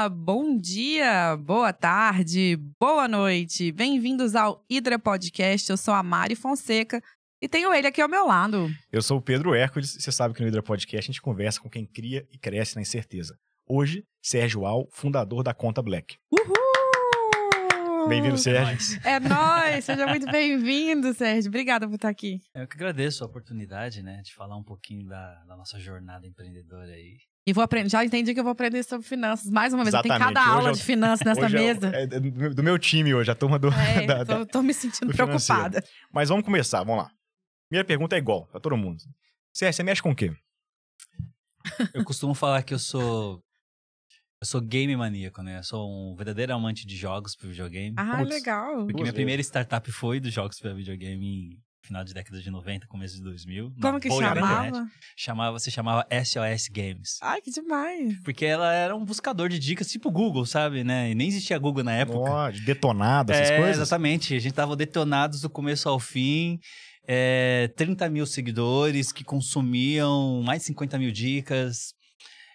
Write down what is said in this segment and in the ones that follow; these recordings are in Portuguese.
Olá, bom dia, boa tarde, boa noite. Bem-vindos ao Hidra Podcast. Eu sou a Mari Fonseca e tenho ele aqui ao meu lado. Eu sou o Pedro Hércules. Você sabe que no Hidra Podcast a gente conversa com quem cria e cresce na incerteza. Hoje, Sérgio Al, fundador da Conta Black. Uhul! Bem-vindo, Sérgio. É nóis! Seja muito bem-vindo, Sérgio. Obrigada por estar aqui. Eu que agradeço a oportunidade, né, de falar um pouquinho da, da nossa jornada empreendedora aí. E vou aprender, já entendi que eu vou aprender sobre finanças. Mais uma vez, eu tenho Exatamente. cada Hoje aula eu- de finanças nessa é mesa. É, do meu time hoje, a turma do. É, da- tô, tô me sentindo preocupada. Mas vamos começar, vamos lá. Primeira pergunta é igual pra todo mundo. Sérgio, você mexe com o quê? Eu costumo falar que eu sou. Eu sou game maníaco, né? Eu sou um verdadeiro amante de jogos pro videogame. Ah, Putz. legal. porque duas minha primeira startup foi dos jogos para videogame em final de década de 90, começo de 2000. na Como que chamava? internet. Chamava, se chamava SOS Games. Ai, que demais. Porque ela era um buscador de dicas tipo Google, sabe, né? E nem existia Google na época. De detonado, essas é, coisas? Exatamente. A gente tava detonados do começo ao fim. É, 30 mil seguidores que consumiam mais de 50 mil dicas.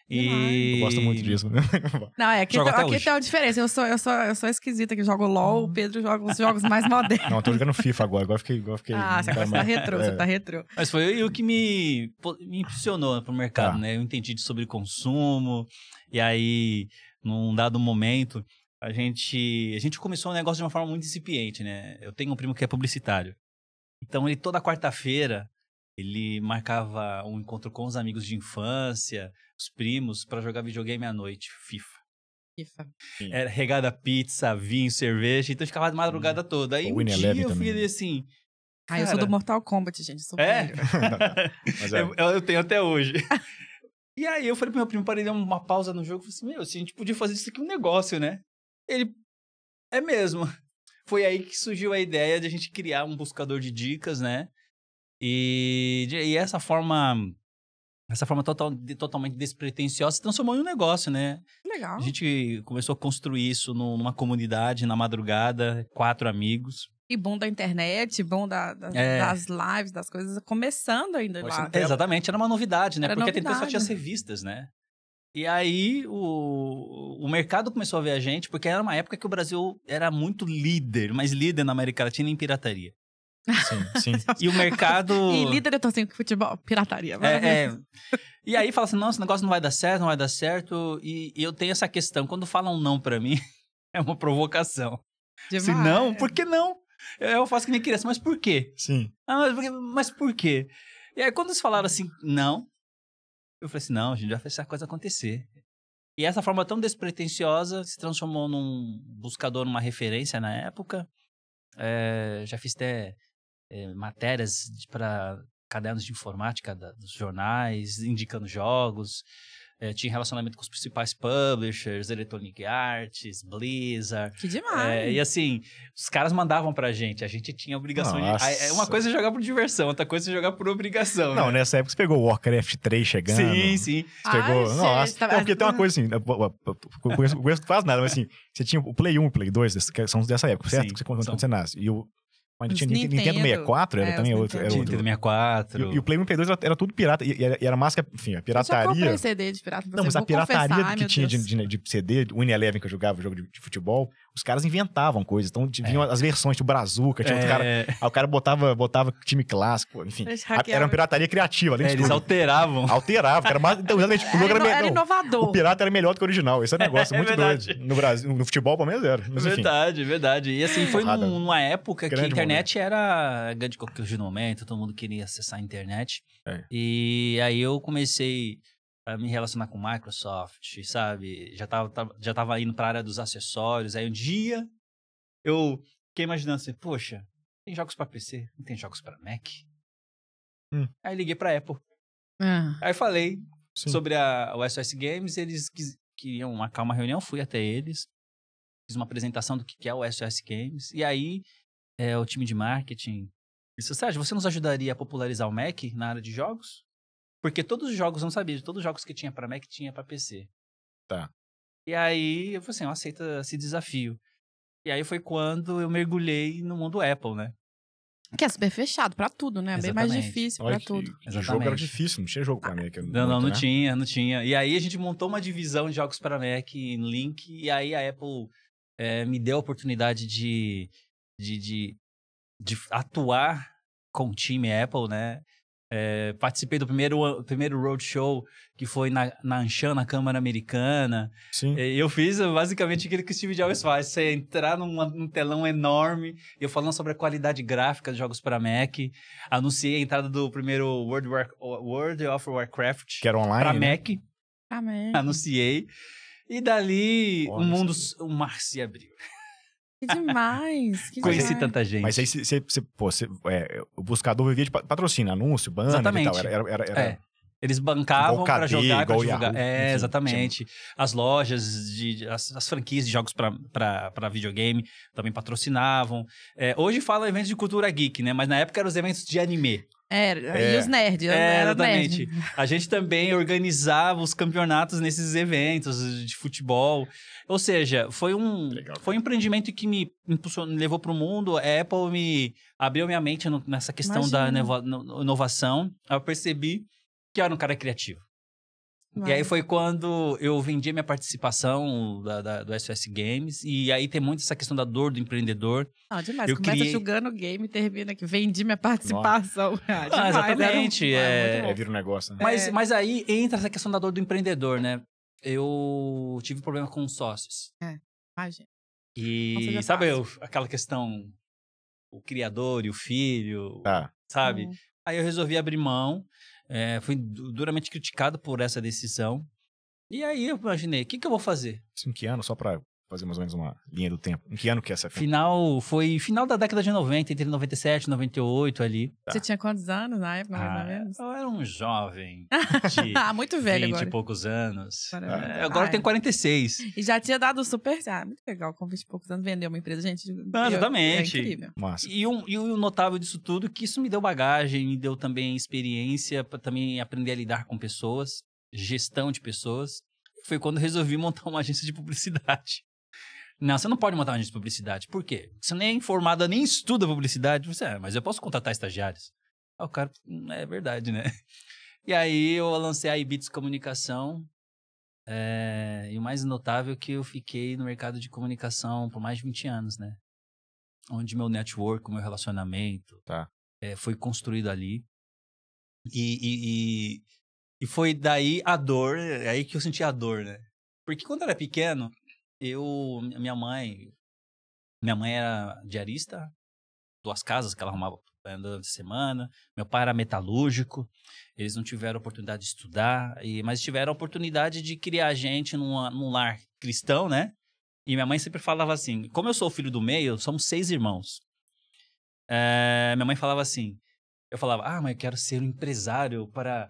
E... Eu gosto muito disso. né? Não, é aqui, Jogo tem, até aqui tem uma diferença. Eu sou, eu sou, eu sou esquisita que jogo LOL, o Pedro joga os jogos mais modernos. Não, eu tô jogando FIFA agora. Agora fiquei. Agora fiquei Ah, você tá você tá mais- retrô, é. você tá retrô. Mas foi o que me, me impulsionou pro mercado, Tá. né? Eu entendi de sobre consumo. E aí, num dado momento, a gente, a gente começou um negócio de uma forma muito incipiente, né? Eu tenho um primo que é publicitário. Então, ele toda quarta-feira, ele marcava um encontro com os amigos de infância, os primos, pra jogar videogame à noite, FIFA. FIFA. Era regada pizza, vinho, cerveja, então eu ficava de madrugada toda. Aí O um Win dia eu fui ali assim... Ah, eu sou Cara. do Mortal Kombat, gente. Sou É? é. Eu, eu tenho até hoje. e aí eu falei pro meu primo, parei, dar uma pausa no jogo, falei assim, meu, se a gente podia fazer isso aqui um negócio, né? Ele, é mesmo. Foi aí que surgiu a ideia de a gente criar um buscador de dicas, né? E, e essa forma, essa forma total, de- totalmente despretensiosa se transformou em um negócio, né? Legal. A gente começou a construir isso num- numa comunidade, na madrugada, quatro amigos. E bom da internet, bom da, da- É. das lives, das coisas, começando ainda Pode lá. ser- Exatamente, era uma novidade, né? Era Porque até então só novidade. tinha as revistas, né? E aí o, o mercado começou a ver a gente, porque era uma época que o Brasil era muito líder, mas líder na América Latina em pirataria. Sim, sim. E o mercado. E líder eu tô assim, futebol, pirataria. É, é. E aí fala assim, não, esse negócio não vai dar certo, não vai dar certo. E, e eu tenho essa questão, quando falam não pra mim, é uma provocação. Se Demais. não, por que não? Eu faço que nem criança, mas por quê? Sim. Ah, mas por, quê? mas por quê? E aí, quando eles falaram assim, não, eu falei assim, não, a gente vai fazer essa coisa acontecer. E essa forma tão despretensiosa se transformou num buscador, numa referência na época. É, já fiz até é, matérias para cadernos de informática da- dos jornais, indicando jogos. É, tinha relacionamento com os principais publishers, Electronic Arts, Blizzard. Que demais. É, e assim, os caras mandavam pra gente, a gente tinha obrigação Nossa. de. É uma coisa é jogar por diversão, outra coisa é jogar por obrigação. Não, né? nessa época você pegou o Warcraft 3 chegando. Sim, sim. Você pegou. Ai, Nossa, gente, tá- não, porque tem uma coisa assim. Eu conheço, quase nada, mas assim, você tinha o Play 1 e o Play 2, desse- que são dessa época, certo? Sim, Que você- quando, são. quando você nasce. E o. Os tinha Nintendo, Nintendo, 64, era é, também outro. Era Nintendo. outro. Nintendo 64. E, e o Play 1 e o Play 2 era, era tudo pirata. E, e era, era máscara, enfim, a Eu já pirataria. comprei CD de pirata. Não, mas a pirataria confessar, que tinha de, de, de CD, o Win Eleven que eu jogava, jogo de, de futebol, os caras inventavam coisas. Então vinham as versões, tipo Brazuca, tinha outro cara. É, Aí o cara botava, botava time clássico, enfim. Era uma pirataria criativa, além é, de eles tudo. alteravam. Alterava, era mais. Então, jogo Era, era, era não, inovador. O pirata era melhor do que o original. Esse é um negócio É muito verdade. doido. No Brasil, no futebol, pelo menos era. Mas, enfim. Verdade, verdade. E assim, foi num- numa época que a Grande internet era grande qualquer momento, todo mundo queria acessar a internet. É. E aí eu comecei a me relacionar com Microsoft, sabe? Já tava, já tava indo pra área dos acessórios. Aí um dia eu fiquei imaginando assim, poxa, tem jogos pra PC, não tem jogos pra Mac? Hum. Aí liguei pra Apple. Ah, Aí falei Sim. sobre a, o SOS Games, eles quis- queriam marcar uma reunião, fui até eles, fiz uma apresentação do que que é o SOS Games, e aí é, o time de marketing disse, Sérgio, você nos ajudaria a popularizar o Mac na área de jogos? Porque todos os jogos, não sabia, todos os jogos que tinha para Mac tinha para PC. Tá. E aí eu falei assim, eu aceito esse desafio. E aí foi quando eu mergulhei no mundo Apple, né? Que é super fechado pra tudo, né? Bem mais Exatamente. difícil Olha pra que- tudo. que jogo era Exatamente. difícil, não tinha jogo pra Mac. Não, não, muito, não né? tinha, não tinha. E aí a gente montou uma divisão de jogos para Mac no Link, e aí a Apple eh, me deu a oportunidade de, de, de, de atuar com o time Apple, né? Eh, participei do primeiro, primeiro roadshow que foi na, na Anshan, na Câmara Americana. Sim. E Eu fiz basicamente aquilo que o Steve Jobs faz: você entrar numa- num telão enorme, eu falando sobre a qualidade gráfica dos jogos para Mac. Anunciei a entrada do primeiro World, War, World of Warcraft Que era online. para né? Mac. Amém. Anunciei. E dali Olha, o mundo, o mar se abriu. Que demais. Que Conheci demais. tanta gente. Mas aí você, pô, você- é, o buscador vivia de pa- patrocínio, anúncio, banner Exatamente. e tal. Era, era, era, era- É. Eles bancavam para jogar, para divulgar. Yahoo, é, enfim, exatamente. As lojas, de, de- as, as franquias de jogos para videogame também patrocinavam. É, hoje fala eventos de cultura geek, né? Mas na época eram os eventos de anime. Era, É. e os nerds. É, era exatamente. nerd. A gente também organizava os campeonatos nesses eventos de futebol. Ou seja, foi um, Legal. foi um empreendimento que me impulsionou, me levou para o mundo. A Apple me abriu minha mente no- nessa questão da Imagina. no- inovação. Eu percebi que eu era um cara criativo. E aí Mas- foi quando eu vendi a minha participação da, da- do SOS Games. E aí tem muito essa questão da dor do empreendedor. Não, demais. eu Começa criei- jogando o game e termina aqui. Vendi minha participação. Ah, demais, exatamente, era um- é- é, vira um negócio, né? Mas, É. mas aí entra essa questão da dor do empreendedor, né? Eu tive problema com os sócios. Imagina. E sabe eu- aquela questão, o criador e o filho, Tá. sabe? Hum. Aí eu resolvi abrir mão, é, fui du- duramente criticado por essa decisão. E aí eu imaginei, o que, que eu vou fazer? Isso em que ano? Só pra fazer mais ou menos uma linha do tempo. Em que ano que é essa Final, foi final da década de 90, entre 97 e 98 ali. Tá. Você tinha quantos anos na época, mais Ah, ou menos? eu era um jovem Ah, muito velho 20 agora. e poucos anos. Agora- É, agora Ah, eu tenho é. 46. E já tinha dado super. Ah, muito legal. Com 20 e poucos anos, vender uma empresa. Gente, eu- exatamente. É incrível. Massa. E, um, e o notável disso tudo é que isso me deu bagagem, me deu também experiência para também aprender a lidar com pessoas, gestão de pessoas. Foi quando eu resolvi montar uma agência de publicidade. Não, você não pode montar uma agência de publicidade. Por quê? Você nem é informada, nem estuda publicidade. Você, ah, mas eu posso contratar estagiários. Aí o cara, "Hum, é verdade, né? E aí eu lancei a Ibits Comunicação. é, e o mais notável é que eu fiquei no mercado de comunicação por mais de 20 anos, né? Onde meu network, meu relacionamento Tá. é, foi construído ali. E, e, e, e foi daí a dor, é aí que eu senti a dor, né? Porque quando eu era pequeno, eu, minha mãe, minha mãe era diarista, duas casas que ela arrumava eh, durante a semana. Meu pai era metalúrgico, eles não tiveram oportunidade de estudar, e, mas tiveram a oportunidade de criar a gente numa, num lar cristão, né? E minha mãe sempre falava assim: como eu sou filho do meio, somos seis irmãos. Eh, minha mãe falava assim: eu falava, ah, mas eu quero ser um empresário para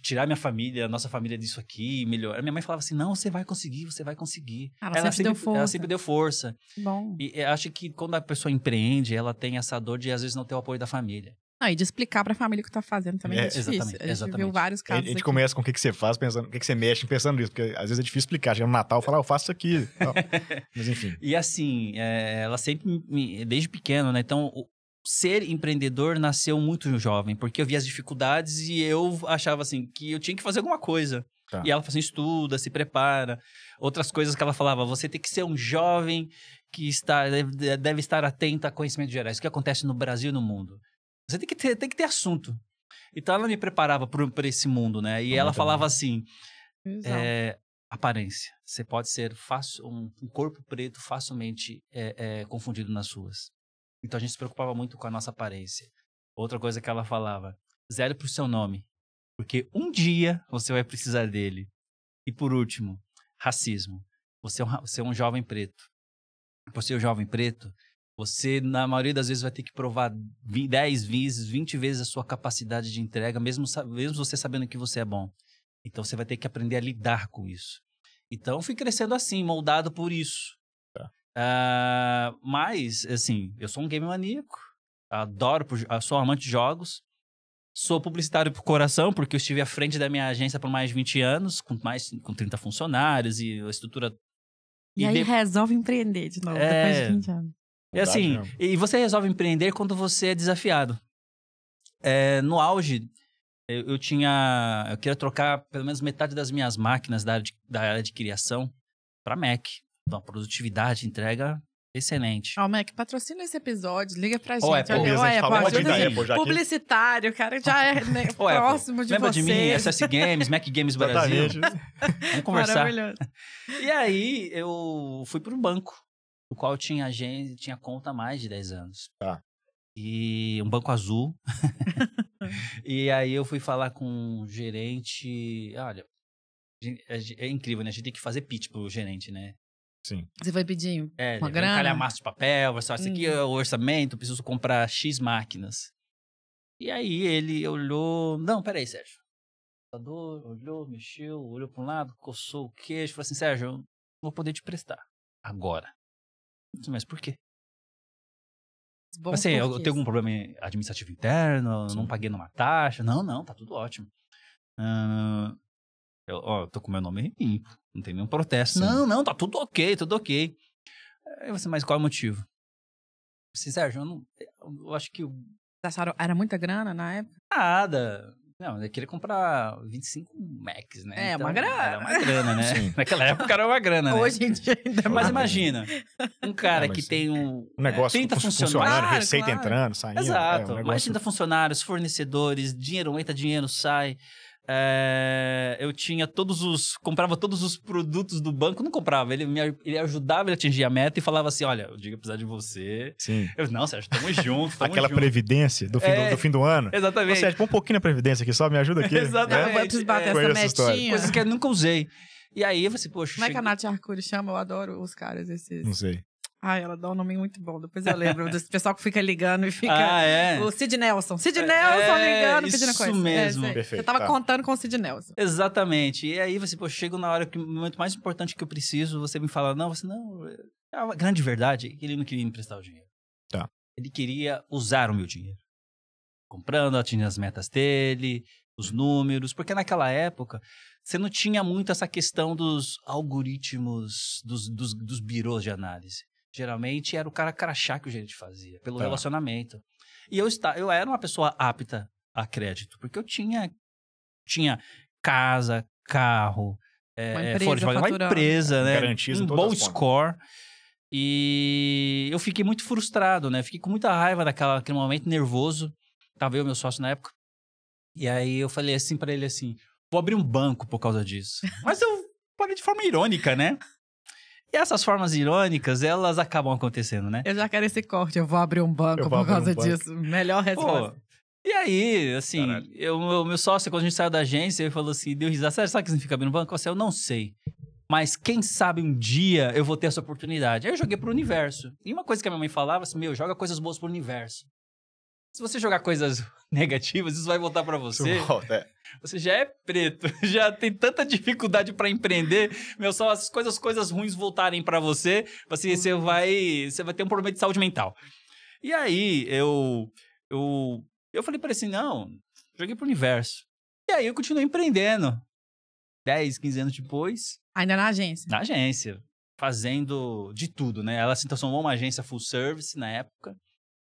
tirar minha família, a nossa família disso aqui, melhor. Minha mãe falava assim: não, você vai conseguir, você vai conseguir. Ela sempre deu Ela força. sempre deu força. Bom. E eu acho que quando a pessoa empreende, ela tem essa dor de às vezes não ter o apoio da família. Não, e de explicar pra família o que tá fazendo também é, É, difícil. exatamente, a gente exatamente. viu vários A casos. gente aqui. começa com o que, que você faz, pensando, o que, que você mexe pensando nisso, porque às vezes é difícil explicar. Chega no Natal, fala, ah, eu faço isso aqui. Mas enfim. E assim, é, ela sempre, me, desde pequeno, né? Então, o ser empreendedor nasceu muito jovem, porque eu via as dificuldades e eu achava assim que eu tinha que fazer alguma coisa. Tá. E ela falou assim, estuda, se prepara. Outras coisas que ela falava, você tem que ser um jovem que está, deve, deve estar atento a conhecimentos gerais, o que acontece no Brasil e no mundo. Você tem que ter, tem que ter assunto. Então ela me preparava para esse mundo, né? E Ah, ela falava bom. assim: é, aparência. Você pode ser fácil, um, um corpo preto facilmente é, é, confundido nas ruas. Então a gente se preocupava muito com a nossa aparência. Outra coisa que ela falava: zero pro seu nome. Porque um dia você vai precisar dele. E por último, racismo. Você é um, você é um jovem preto. Por ser um jovem preto, você, na maioria das vezes, vai ter que provar vi- 10 vezes, 20 vezes a sua capacidade de entrega, mesmo, mesmo você sabendo que você é bom. Então você vai ter que aprender a lidar com isso. Então fui crescendo assim, moldado por isso. Ah, mas, assim, eu sou um game maníaco. Adoro, ah, sou amante de jogos. Sou publicitário por coração, porque eu estive à frente da minha agência por mais de 20 anos, com mais com 30 funcionários e a estrutura. E aí de- resolve empreender de novo, É. depois de 20 anos. E assim, e você resolve empreender quando você é desafiado. É, no auge, eu, eu tinha. Eu queria trocar pelo menos metade das minhas máquinas da área de, da área de criação para Mac. Então, a produtividade, entrega excelente. Ó, Mac, patrocina esse episódio, liga pra gente. Ô, Apple, Olha, gente Apple, falou muito ajuda da. Apple já. Publicitário, o cara já é né, Ô, Apple, próximo de Lembra você. de mim, SS Games, Mac Games Brasil. Vamos conversar. Maravilhoso. E aí, eu fui para um banco, no qual tinha agência, tinha conta há mais de 10 anos. Tá. E um banco azul. e aí eu fui falar com o gerente. Olha, é, é incrível, né? A gente tem que fazer pitch pro gerente, né? Sim. Você vai pedir É, Uma um grana? calhamaço de papel, vai falar, isso aqui Hum. é o orçamento, preciso comprar X máquinas. E aí ele olhou, não, peraí, Sérgio. O computador olhou, mexeu, olhou para um lado, coçou o queixo, falou assim, Sérgio, eu não vou poder te prestar agora. Mas por quê? bons assim, eu, tenho algum problema administrativo interno, eu não Sim. paguei numa taxa. Não, não, tá tudo ótimo. Ah, eu, ó, eu tô com meu nome limpo, não tem nenhum protesto. Sim. Não, não, tá tudo ok, tudo ok. Aí você, mas qual é o motivo? Disse, Sérgio, eu, não, eu acho que Era muita grana na época? nada. Não, eu queria comprar 25 Macs, né? É, uma grana. Era uma grana, né? Sim. Naquela época era uma grana, né? Hoje em dia ainda Mas mais. imagina, um cara É, mas que tem um, Um negócio é, 30 fun- funcionários. funcionando, Claro, receita claro. entrando, saindo. Exato. É, um Mais negócio... 30 funcionários, fornecedores, dinheiro entra, dinheiro sai. É, eu tinha todos os. Comprava todos os produtos do banco, não comprava. Ele me ele ajudava ele a atingir a meta e falava assim: olha, o eu precisar de você. Sim. Eu, não, Sérgio, tamo junto. Tamo Aquela junto. previdência do fim, É. do, do fim do ano. Ô, Exatamente. Sérgio, põe um pouquinho na previdência aqui, só me ajuda aqui. Exatamente. Eu preciso bater É, essa metinha. Coisas que eu nunca usei. E aí eu falei assim, poxa. Como é que a Nath Arcuri chama? Eu adoro os caras esses. Não sei. Ai, ela dá um nome muito bom. Depois eu lembro desse pessoal que fica ligando e fica. Ah, é. O Sid Nelson. Sid Nelson é, ligando, pedindo isso coisa. mesmo. É. Perfeito, Você tava tá. contando com o Sid Nelson. Exatamente. E aí você, pô, chego na hora que o momento mais importante que eu preciso, você me fala, não, você não. é A grande verdade é que ele não queria me emprestar o dinheiro. Tá. Ele queria usar o meu dinheiro. Comprando, atingindo as metas dele, os números, porque naquela época você não tinha muito essa questão dos algoritmos, dos, dos, dos birôs de análise. Geralmente era o cara crachá que o gerente fazia, pelo Tá. relacionamento. E eu, está, eu era uma pessoa apta a crédito, porque eu tinha, tinha casa, carro, é, Uma é, empresa folha de uma faturando. empresa, né? Um bom score. E eu fiquei muito frustrado, né? Fiquei com muita raiva daquela, daquele momento, nervoso. Tava eu, meu sócio na época. E aí eu falei assim pra ele assim: vou abrir um banco por causa disso. Mas eu falei de forma irônica, né? E essas formas irônicas, elas acabam acontecendo, né? Eu já quero esse corte. Eu vou abrir um banco por causa um banco. disso. Melhor resposta. Pô, e aí, assim, eu, o meu sócio, quando a gente saiu da agência, ele falou assim, deu risada, "Sério, sabe o que significa abrir um banco? Eu disse, eu não sei. Mas quem sabe um dia eu vou ter essa oportunidade. Aí eu joguei pro universo. E uma coisa que a minha mãe falava assim, meu, joga coisas boas pro universo. Se você jogar coisas negativas, isso vai voltar pra você. Volta, é. Você já é preto, já tem tanta dificuldade pra empreender, meu, só as coisas, coisas ruins voltarem pra você, você, você vai, você vai ter um problema de saúde mental. E aí eu eu eu falei pra ele assim, não, joguei pro universo. E aí eu continuei empreendendo. 10, 15 anos depois, Ainda na agência. na agência, fazendo de tudo, né? Ela se transformou uma agência full service na época.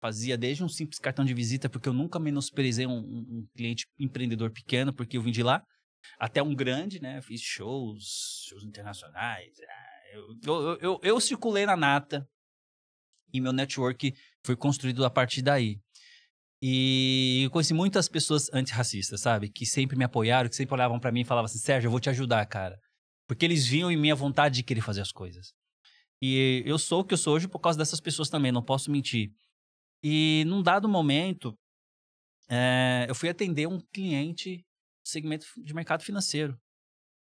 Fazia desde um simples cartão de visita, porque eu nunca menosprezei um, um- cliente empreendedor pequeno, porque eu vim de lá, até um grande, né? Fiz shows, shows internacionais. Ah, Eu, eu, eu, eu, circulei na nata e meu network foi construído a partir daí. E conheci muitas pessoas antirracistas, sabe? Que sempre me apoiaram, que sempre olhavam pra mim e falavam assim: Sérgio, eu vou te ajudar, cara. Porque eles viam em mim a vontade de querer fazer as coisas. E eu sou o que eu sou hoje por causa dessas pessoas também, não posso mentir. E num dado momento, eh, eu fui atender um cliente segmento de mercado financeiro.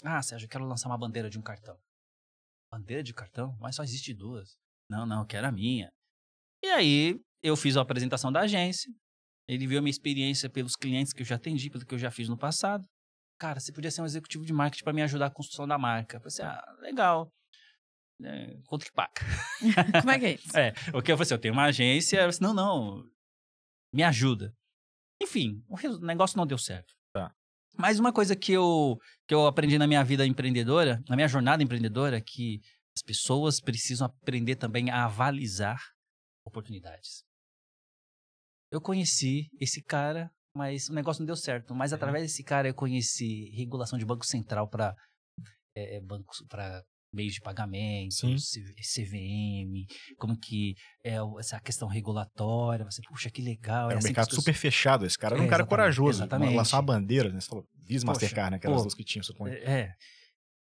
Ah, Sérgio, eu quero lançar uma bandeira de um cartão. Bandeira de cartão? Mas só existe duas. Não, não, eu quero a minha. E aí, eu fiz a apresentação da agência. Ele viu a minha experiência pelos clientes que eu já atendi, pelo que eu já fiz no passado. Cara, você podia ser um executivo de marketing para me ajudar a construção da marca. Eu falei assim, ah, legal. É, quanto que paga? Como é que é isso? É, o que eu falei assim, eu tenho uma agência, eu disse, não, não, me ajuda. Enfim, o negócio não deu certo. Tá. Mas uma coisa que eu, que eu aprendi na minha vida empreendedora, na minha jornada empreendedora, é que as pessoas precisam aprender também a avalizar oportunidades. Eu conheci esse cara, mas o negócio não deu certo. Mas através desse cara eu conheci regulação de banco central para é, bancos para meios de pagamento, Sim. CVM, como que é essa questão regulatória. Você, puxa, que legal. Era um assim mercado pessoas- super fechado. Esse cara era um É, cara exatamente, corajoso. exatamente. Lançar uma bandeira, né? Você falou Visa Mastercard, né? Aquelas pô, duas que tinham, suponho. É. é.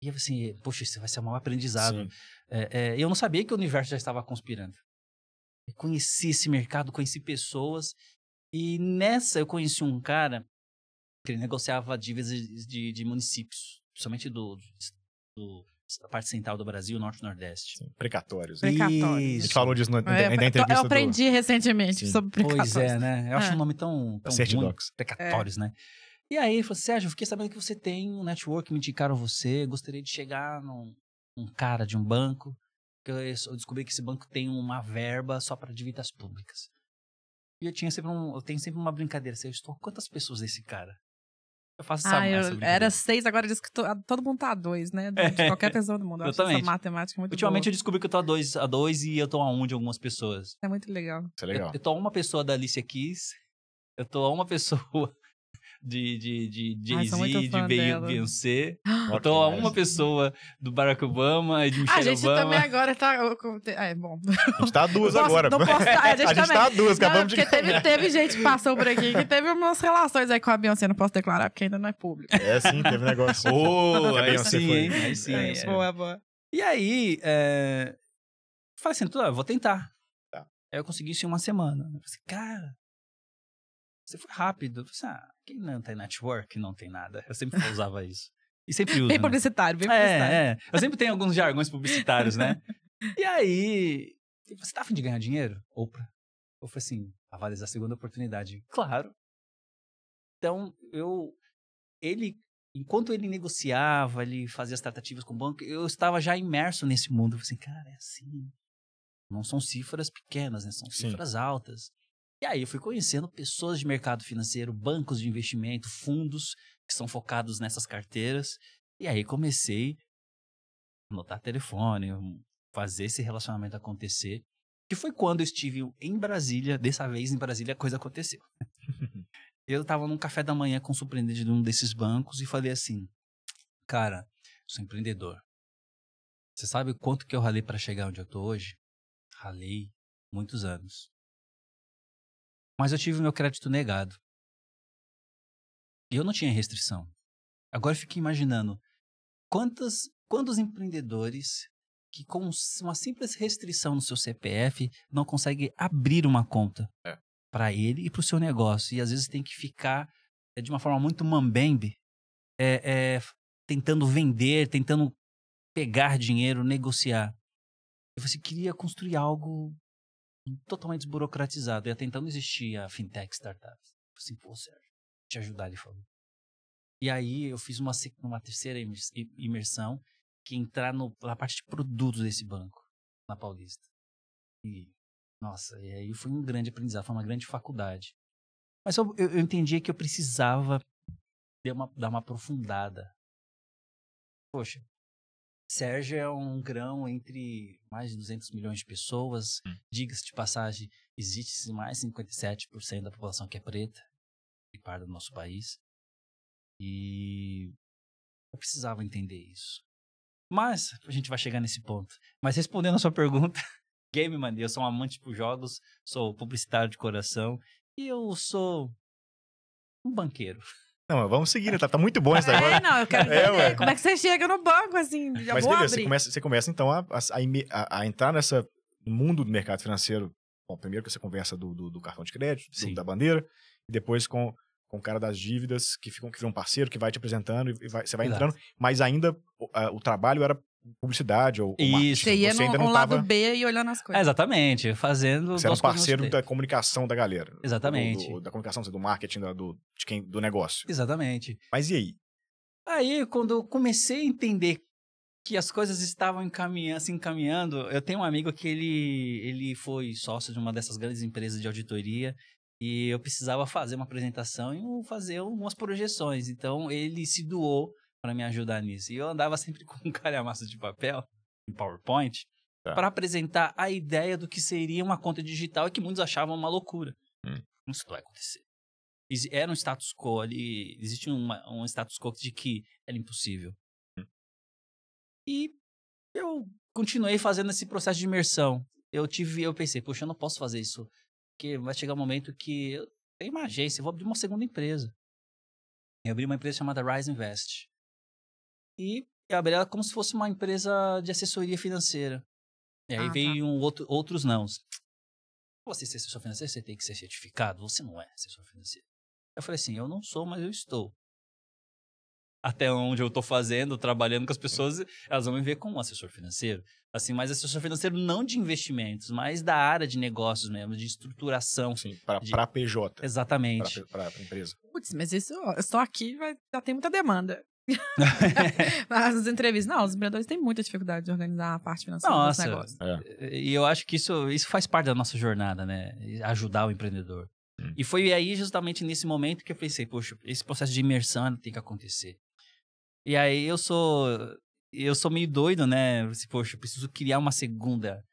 E eu assim, poxa, isso vai ser um aprendizado. É, é, eu não sabia que o universo já estava conspirando. Eu conheci esse mercado, conheci pessoas. E nessa eu conheci um cara que ele negociava dívidas de, de- de municípios, principalmente do, do- da parte central do Brasil, norte e nordeste. Sim, Precatórios. Precatórios. A gente Isso. falou disso na, É, na eu- entrevista eu aprendi recentemente Sim. sobre Pois precatórios. é, né? Eu acho É. um nome tão, tão ruim, precatórios, né? E aí ele falou, Sérgio, eu fiquei sabendo que você tem um network, me indicaram você, gostaria de chegar num um cara de um banco, que eu, eu descobri que esse banco tem uma verba só para dívidas públicas. E eu tinha sempre um, eu tenho sempre uma brincadeira, assim, eu estou quantas pessoas desse cara? Eu faço essa, Ah, eu- essa era seis, agora diz que to- todo mundo tá a dois, né? De, de qualquer pessoa do mundo. Eu acho essa Exatamente. matemática muito Ultimamente eu boa. descobri que eu tô a dois, a dois e eu tô a um de algumas pessoas. É muito legal. Isso é legal. Eu, eu tô a uma pessoa da Alicia Keys, eu tô a uma pessoa de, de, de Jay-Z, de. Beyoncé. Eu tô a uma pessoa do Barack Obama e de A Michelle gente Obama. também agora tá. Ah, é bom. A gente tá a duas posso- agora. não posso tá- a gente a gente também. tá a duas, Não, acabamos de porque teve, teve gente que passou por aqui que teve umas relações aí com a Beyoncé, não posso declarar porque ainda não é público. É, sim, teve um negócio. Oh, Que a aí Beyoncé sim, foi. hein? Aí sim. É, é. Boa, boa. E aí, é... falei assim, "Tudo, eu vou tentar. Tá. Aí eu consegui isso em uma semana. Eu falei assim, cara, você foi rápido. Eu falei assim, ah, quem não tem network não tem nada. Eu sempre usava isso. E sempre uso, Bem né? publicitário, bem publicitário. É, é. Eu sempre tenho alguns jargões publicitários, né? E aí, você tá afim de ganhar dinheiro? Oprah. Eu falei assim, avaliar a segunda oportunidade. Claro. Então, eu. Ele. Enquanto ele negociava, ele fazia as tratativas com o banco, eu estava já imerso nesse mundo. Eu falei assim, cara, é assim. Não são cifras pequenas, né? São Sim. cifras altas. E aí eu fui conhecendo pessoas de mercado financeiro, bancos de investimento, fundos que são focados nessas carteiras. E aí comecei a anotar telefone, fazer esse relacionamento acontecer. Que foi quando eu estive em Brasília, dessa vez em Brasília a coisa aconteceu. eu estava num café da manhã com o surpreendente de um desses bancos e falei assim: Cara, sou empreendedor. Você sabe quanto que eu ralei para chegar onde eu tô hoje? Ralei muitos anos. Mas eu tive meu crédito negado. E eu não tinha restrição. Agora eu fico imaginando quantas, quantos empreendedores que com uma simples restrição no seu CPF não conseguem abrir uma conta É. para ele e para o seu negócio. E às vezes tem que ficar é, de uma forma muito mambembe, é, é, tentando vender, tentando pegar dinheiro, negociar. E você queria construir algo totalmente desburocratizado. E até então não existia fintech. Eu falei assim, pô, Sérgio, te ajudar, ele falou. E aí eu fiz uma, uma terceira imers- imersão que é entrar no, na parte de produtos desse banco, na Paulista. E, nossa, e aí foi um grande aprendizado, foi uma grande faculdade. Mas eu, eu, eu entendi que eu precisava dar uma, dar uma aprofundada. Poxa, Sérgio é um grão entre mais de 200 milhões de pessoas. Hum. Diga-se de passagem, existe mais 57% da população que é preta e parda do nosso país. E eu precisava entender isso. Mas a gente vai chegar nesse ponto. Mas respondendo a sua pergunta, game man, eu sou um amante por jogos, sou publicitário de coração e eu sou um banqueiro. Não, vamos seguir, né? Tá, tá muito bom esse É, negócio. não, eu quero É. Como é que você chega no banco, assim? Já Mas vou beleza, você abrir. começa, você começa então a, a, a entrar nessa no mundo do mercado financeiro. Bom, primeiro que você conversa do, do, do cartão de crédito, do- Sim. da bandeira, e depois com, com o cara das dívidas, que ficam que vira um parceiro, que vai te apresentando e vai- você vai Exato. entrando, mas ainda o, a- o trabalho era publicidade ou, ou Isso. marketing. Você ia você no ainda não um lado tava, B e olhando as É, coisas. exatamente, fazendo. Você era um parceiro da comunicação da galera. Exatamente. Do- do- da comunicação, do marketing, do, de quem, do negócio. Exatamente. Mas e aí? Aí, quando eu comecei a entender que as coisas estavam encaminhando, se encaminhando, eu tenho um amigo que ele, ele foi sócio de uma dessas grandes empresas de auditoria e eu precisava fazer uma apresentação e fazer algumas projeções. Então, ele se doou para me ajudar nisso. E eu andava sempre com um calhamaço de papel, em PowerPoint, Tá. para apresentar a ideia do que seria uma conta digital e que muitos achavam uma loucura. Hum. Isso vai acontecer. Era um status quo ali, existia uma- um status quo de que era impossível. Hum. E eu continuei fazendo esse processo de imersão. Eu tive, eu pensei, poxa, eu não posso fazer isso, porque vai chegar um momento que eu tenho uma agência, eu vou abrir uma segunda empresa. Eu abri uma empresa chamada Rise Invest. E eu abri ela como se fosse uma empresa de assessoria financeira. E aí Ah, tá. veio um outro, outros nãos. Você ser assessor financeiro, você tem que ser certificado. Você não é assessor financeiro. Eu falei assim, eu não sou, mas eu estou. Até onde eu estou fazendo, trabalhando com as pessoas, elas vão me ver como assessor financeiro. Assim, mas assessor financeiro não de investimentos, mas da área de negócios mesmo, de estruturação. Sim, para De- pra PJ. Exatamente. Para a empresa. Putz, mas isso, eu estou aqui, vai, já tem muita demanda. Nas entrevistas, não, os empreendedores têm muita dificuldade de organizar a parte financeira Nossa. dos negócios. E eu acho que isso, isso faz parte da nossa jornada, né? Ajudar o empreendedor. Hum. E foi aí, justamente nesse momento, que eu pensei, poxa, esse processo de imersão tem que acontecer. E aí eu sou. Eu sou meio doido, né? Assim, Poxa, eu preciso criar uma segunda,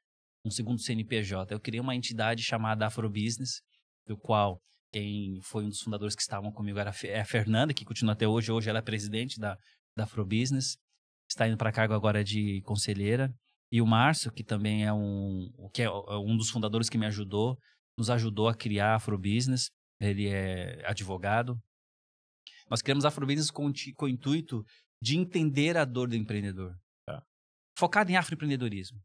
um segundo CNPJ. Eu criei uma entidade chamada Afrobusiness, do qual quem foi um dos fundadores que estavam comigo era é a Fernanda, que continua até hoje. Hoje ela é presidente da, da Afrobusiness. Está indo para cargo agora de conselheira. E o Márcio, que também é um, que é é um dos fundadores que me ajudou, nos ajudou a criar a Afrobusiness. Ele é advogado. Nós criamos a Afrobusiness com, com o intuito de entender a dor do empreendedor. Tá. Focado em afroempreendedorismo.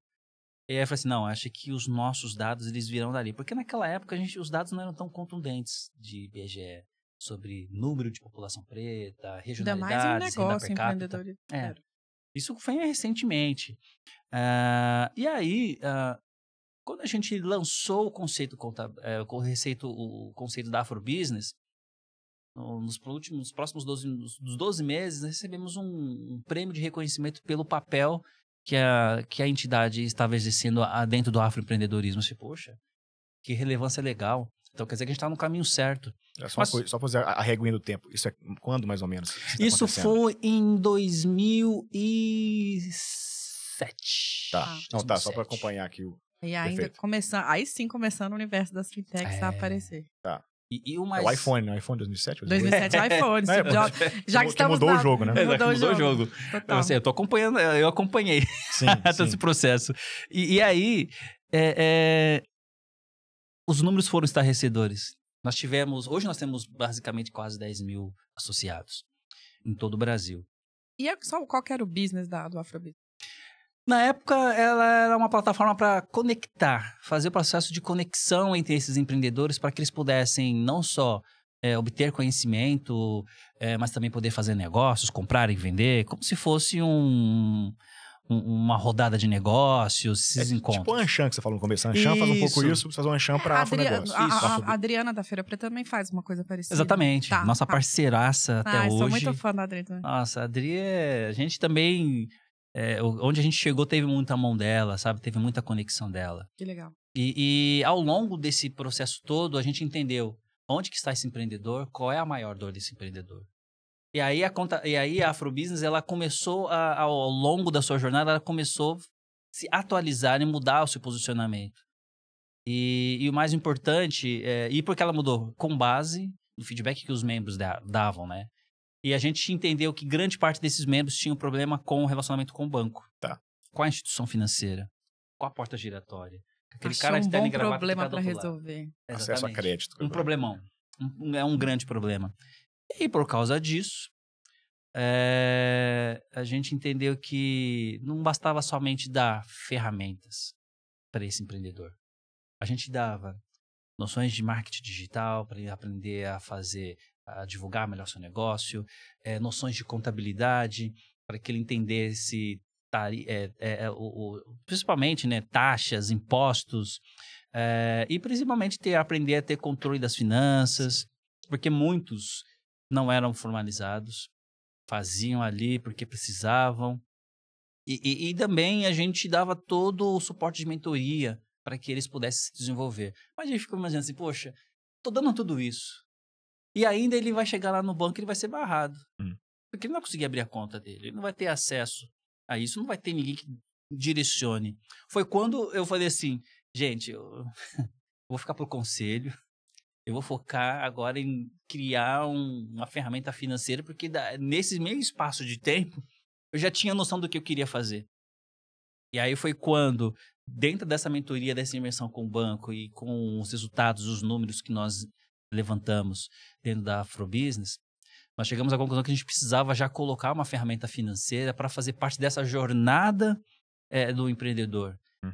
E aí eu falei assim, não, acho que os nossos dados, eles virão dali. Porque naquela época, a gente, os dados não eram tão contundentes de IBGE sobre número de população preta, Ainda regionalidades, mais um renda negócio per capita. empreendedor. É. Isso foi recentemente. Ah, e aí, ah, quando a gente lançou o conceito, eh, o conceito, o conceito da Afrobusiness, no- nos últimos, nos próximos 12, nos- dos 12 meses, nós recebemos um, um prêmio de reconhecimento pelo papel que a, que a entidade estava exercendo a- dentro do afroempreendedorismo. Falei, poxa, que relevância legal. Então quer dizer que a gente está no caminho certo. É só, Mas- coisa, só fazer a, a reguinha do tempo. Isso é quando, mais ou menos? isso tá foi em 2007. Tá. Ah. Não, tá, só para 2007. acompanhar aqui o. E ainda começando, aí sim começando o universo das fintechs É. a aparecer. E, e o É mais... o iPhone, né? O iPhone 2007? 2007 iPhone, É, Jobs. Já que, que estamos mudou o na- jogo, né? É, Mudou, mudou o jogo. Eu, Total. assim, eu tô acompanhando, eu acompanhei Sim, todo sim. esse processo. E, e aí, é, é, os números foram estarrecedores. Nós tivemos, hoje nós temos basicamente quase 10 mil associados em todo o Brasil. E é só qual que era o business da, do Afrobeat? Na época, ela era uma plataforma para conectar, fazer o processo de conexão entre esses empreendedores para que eles pudessem não só é, obter conhecimento, é, mas também poder fazer negócios, comprar e vender, como se fosse um, um- uma rodada de negócios, esses É encontros. Tipo o Anshan que você falou no começo. A Anshan faz um pouco Isso. faz um Anshan para a, Adria- afronegócio. a- a- a Adriana da Feira Preta também faz uma coisa parecida. Exatamente. Tá, Nossa tá. parceiraça até Ah, eu hoje. sou muito fã da Adri também. Nossa, a Adri é... A gente também... é, onde a gente chegou teve muita mão dela, sabe? Teve muita conexão dela. Que legal. E, e ao longo desse processo todo, a gente entendeu onde que está esse empreendedor, qual é a maior dor desse empreendedor. E aí a, conta, e aí a Afrobusiness, ela começou, a, ao longo da sua jornada, ela começou a se atualizar e mudar o seu posicionamento. E, e o mais importante, é, e por que ela mudou? Com base no feedback que os membros da- davam, né? E a gente entendeu que grande parte desses membros tinham problema com o relacionamento com o banco. Tá. Com a instituição financeira. Com a porta giratória. Aquele Achou cara de um terno bom problema outro lado. resolver. Acesso a crédito. Um problemão. Um- é um grande problema. E por causa disso, é, a gente entendeu que não bastava somente dar ferramentas para esse empreendedor. A gente dava noções de marketing digital para ele aprender a fazer, a divulgar melhor seu negócio, é, noções de contabilidade para que ele entendesse tari- é, é, o- o- principalmente né, taxas, impostos, e principalmente ter, aprender a ter controle das finanças, porque muitos não eram formalizados, faziam ali porque precisavam. E, e- e também a gente dava todo o suporte de mentoria para que eles pudessem se desenvolver. Mas a gente ficou imaginando assim, poxa, tô dando tudo isso. E ainda ele vai chegar lá no banco e ele vai ser barrado. Hum. Porque ele não vai conseguir abrir a conta dele, ele não vai ter acesso a isso, não vai ter ninguém que direcione. Foi quando eu falei assim, gente, eu vou ficar pro conselho, eu vou focar agora em criar um, uma ferramenta financeira, porque da, nesse meio espaço de tempo, eu já tinha noção do que eu queria fazer. E aí foi quando, dentro dessa mentoria, dessa imersão com o banco e com os resultados, os números que nós levantamos dentro da Afrobusiness, nós chegamos à conclusão que a gente precisava já colocar uma ferramenta financeira para fazer parte dessa jornada é, do empreendedor. Hum.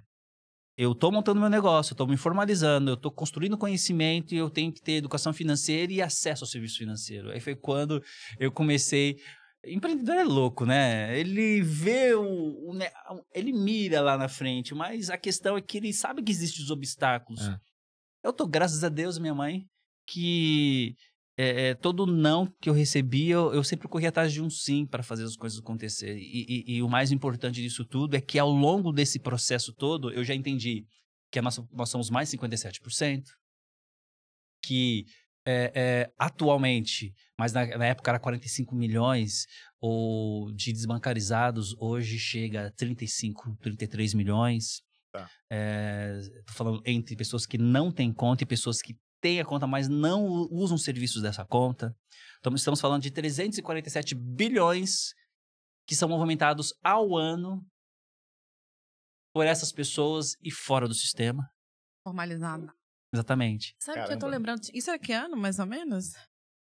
Eu estou montando meu negócio, eu estou me formalizando, eu estou construindo conhecimento e eu tenho que ter educação financeira e acesso ao serviço financeiro. Aí foi quando eu comecei. Empreendedor é louco, né? Ele vê o, o, Ele mira lá na frente, mas a questão é que ele sabe que existem os obstáculos. É. Eu tô, graças a Deus, minha mãe, que é, é, todo não que eu recebia, eu, eu, sempre corria atrás de um sim para fazer as coisas acontecer. E, e, e, o mais importante disso tudo é que ao longo desse processo todo, eu já entendi que nós, nós somos mais 57%, que é, é, atualmente, mas na, na, época era 45 milhões, ou de desbancarizados, hoje chega a 35, 33 milhões. Tá. É, tô falando entre pessoas que não têm conta e pessoas que têm a conta, mas não usam serviços dessa conta. Então, estamos falando de 347 bilhões que são movimentados ao ano por essas pessoas e fora do sistema. Formalizado. Exatamente. Sabe o que eu tô lembrando? Isso é que ano, mais ou menos?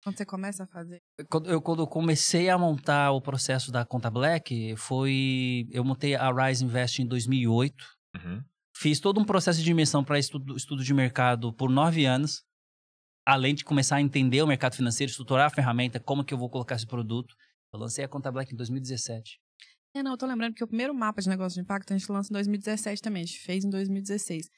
Quando você começa a fazer? Quando eu, quando eu comecei a montar o processo da conta Black, foi. Eu montei a Rise Invest em 2008. Uhum. Fiz todo um processo de dimensão para estudo, estudo de mercado por nove anos além de começar a entender o mercado financeiro, estruturar a ferramenta, como que eu vou colocar esse produto. Eu lancei a Conta Black em 2017. É, não, eu tô lembrando que o primeiro mapa de negócio de impacto a gente lança em 2017 também, a gente fez em 2016.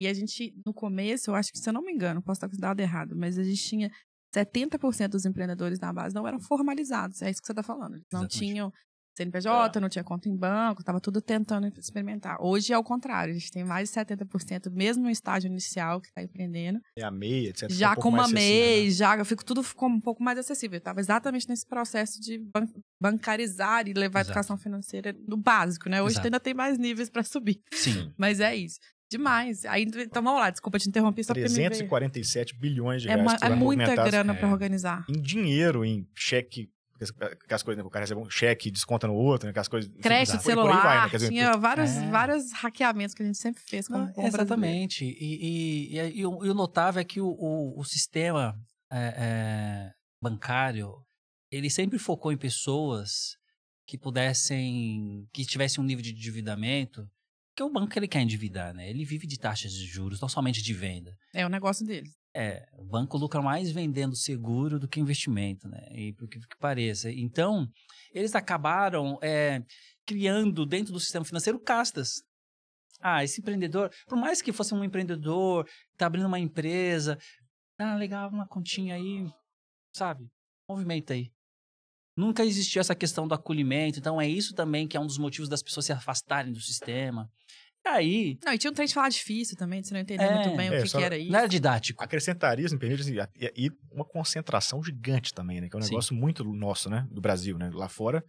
E a gente, no começo, eu acho que, se eu não me engano, posso estar com dado errado, mas a gente tinha 70% dos empreendedores na base não eram formalizados, é isso que você está falando. Eles não Exatamente. tinham CNPJ, é. não tinha conta em banco, estava tudo tentando experimentar. Hoje é o contrário, a gente tem mais de 70%, mesmo no estágio inicial que está empreendendo. É a MEI, etc. Já um com uma MEI, né? já eu fico, tudo ficou um pouco mais acessível. Estava exatamente nesse processo de ban bancarizar e levar Exato. a educação financeira no básico, né? Hoje ainda tem mais níveis para subir. Sim. Mas é isso. Demais. Aí, então vamos lá, desculpa te interromper só 347 bilhões de é reais. É, é muita grana é. para organizar. Em dinheiro, em cheque aquelas coisas, né, o cara recebe um cheque e desconta no outro, né, aquelas coisas... Crédito celular, vai, né, dizer, tinha vários, é. vários hackeamentos que a gente sempre fez como Não, Exatamente. E, e, e, e, o, e, o, notável é que o, o, o sistema é, é, bancário, ele sempre focou em pessoas que pudessem, que tivessem um nível de endividamento, porque o banco ele quer endividar, né? Ele vive de taxas de juros, não somente de venda. É o negócio dele. É, o banco lucra mais vendendo seguro do que investimento, né? E por que, que pareça. Então, eles acabaram é, criando dentro do sistema financeiro castas. Ah, esse empreendedor, por mais que fosse um empreendedor, tá abrindo uma empresa, ah, legal, uma continha aí, sabe? Movimenta aí. Nunca existiu essa questão do acolhimento, então é isso também que é um dos motivos das pessoas se afastarem do sistema. Aí. Não, e tinha um trem de falar difícil também, de você não entender é, muito bem é, o que, que, era isso. Não era didático. Acrescentaria, se me permite, assim, e, uma concentração gigante também, né? Que é um Sim. negócio muito nosso, né? Do Brasil, né? Lá fora,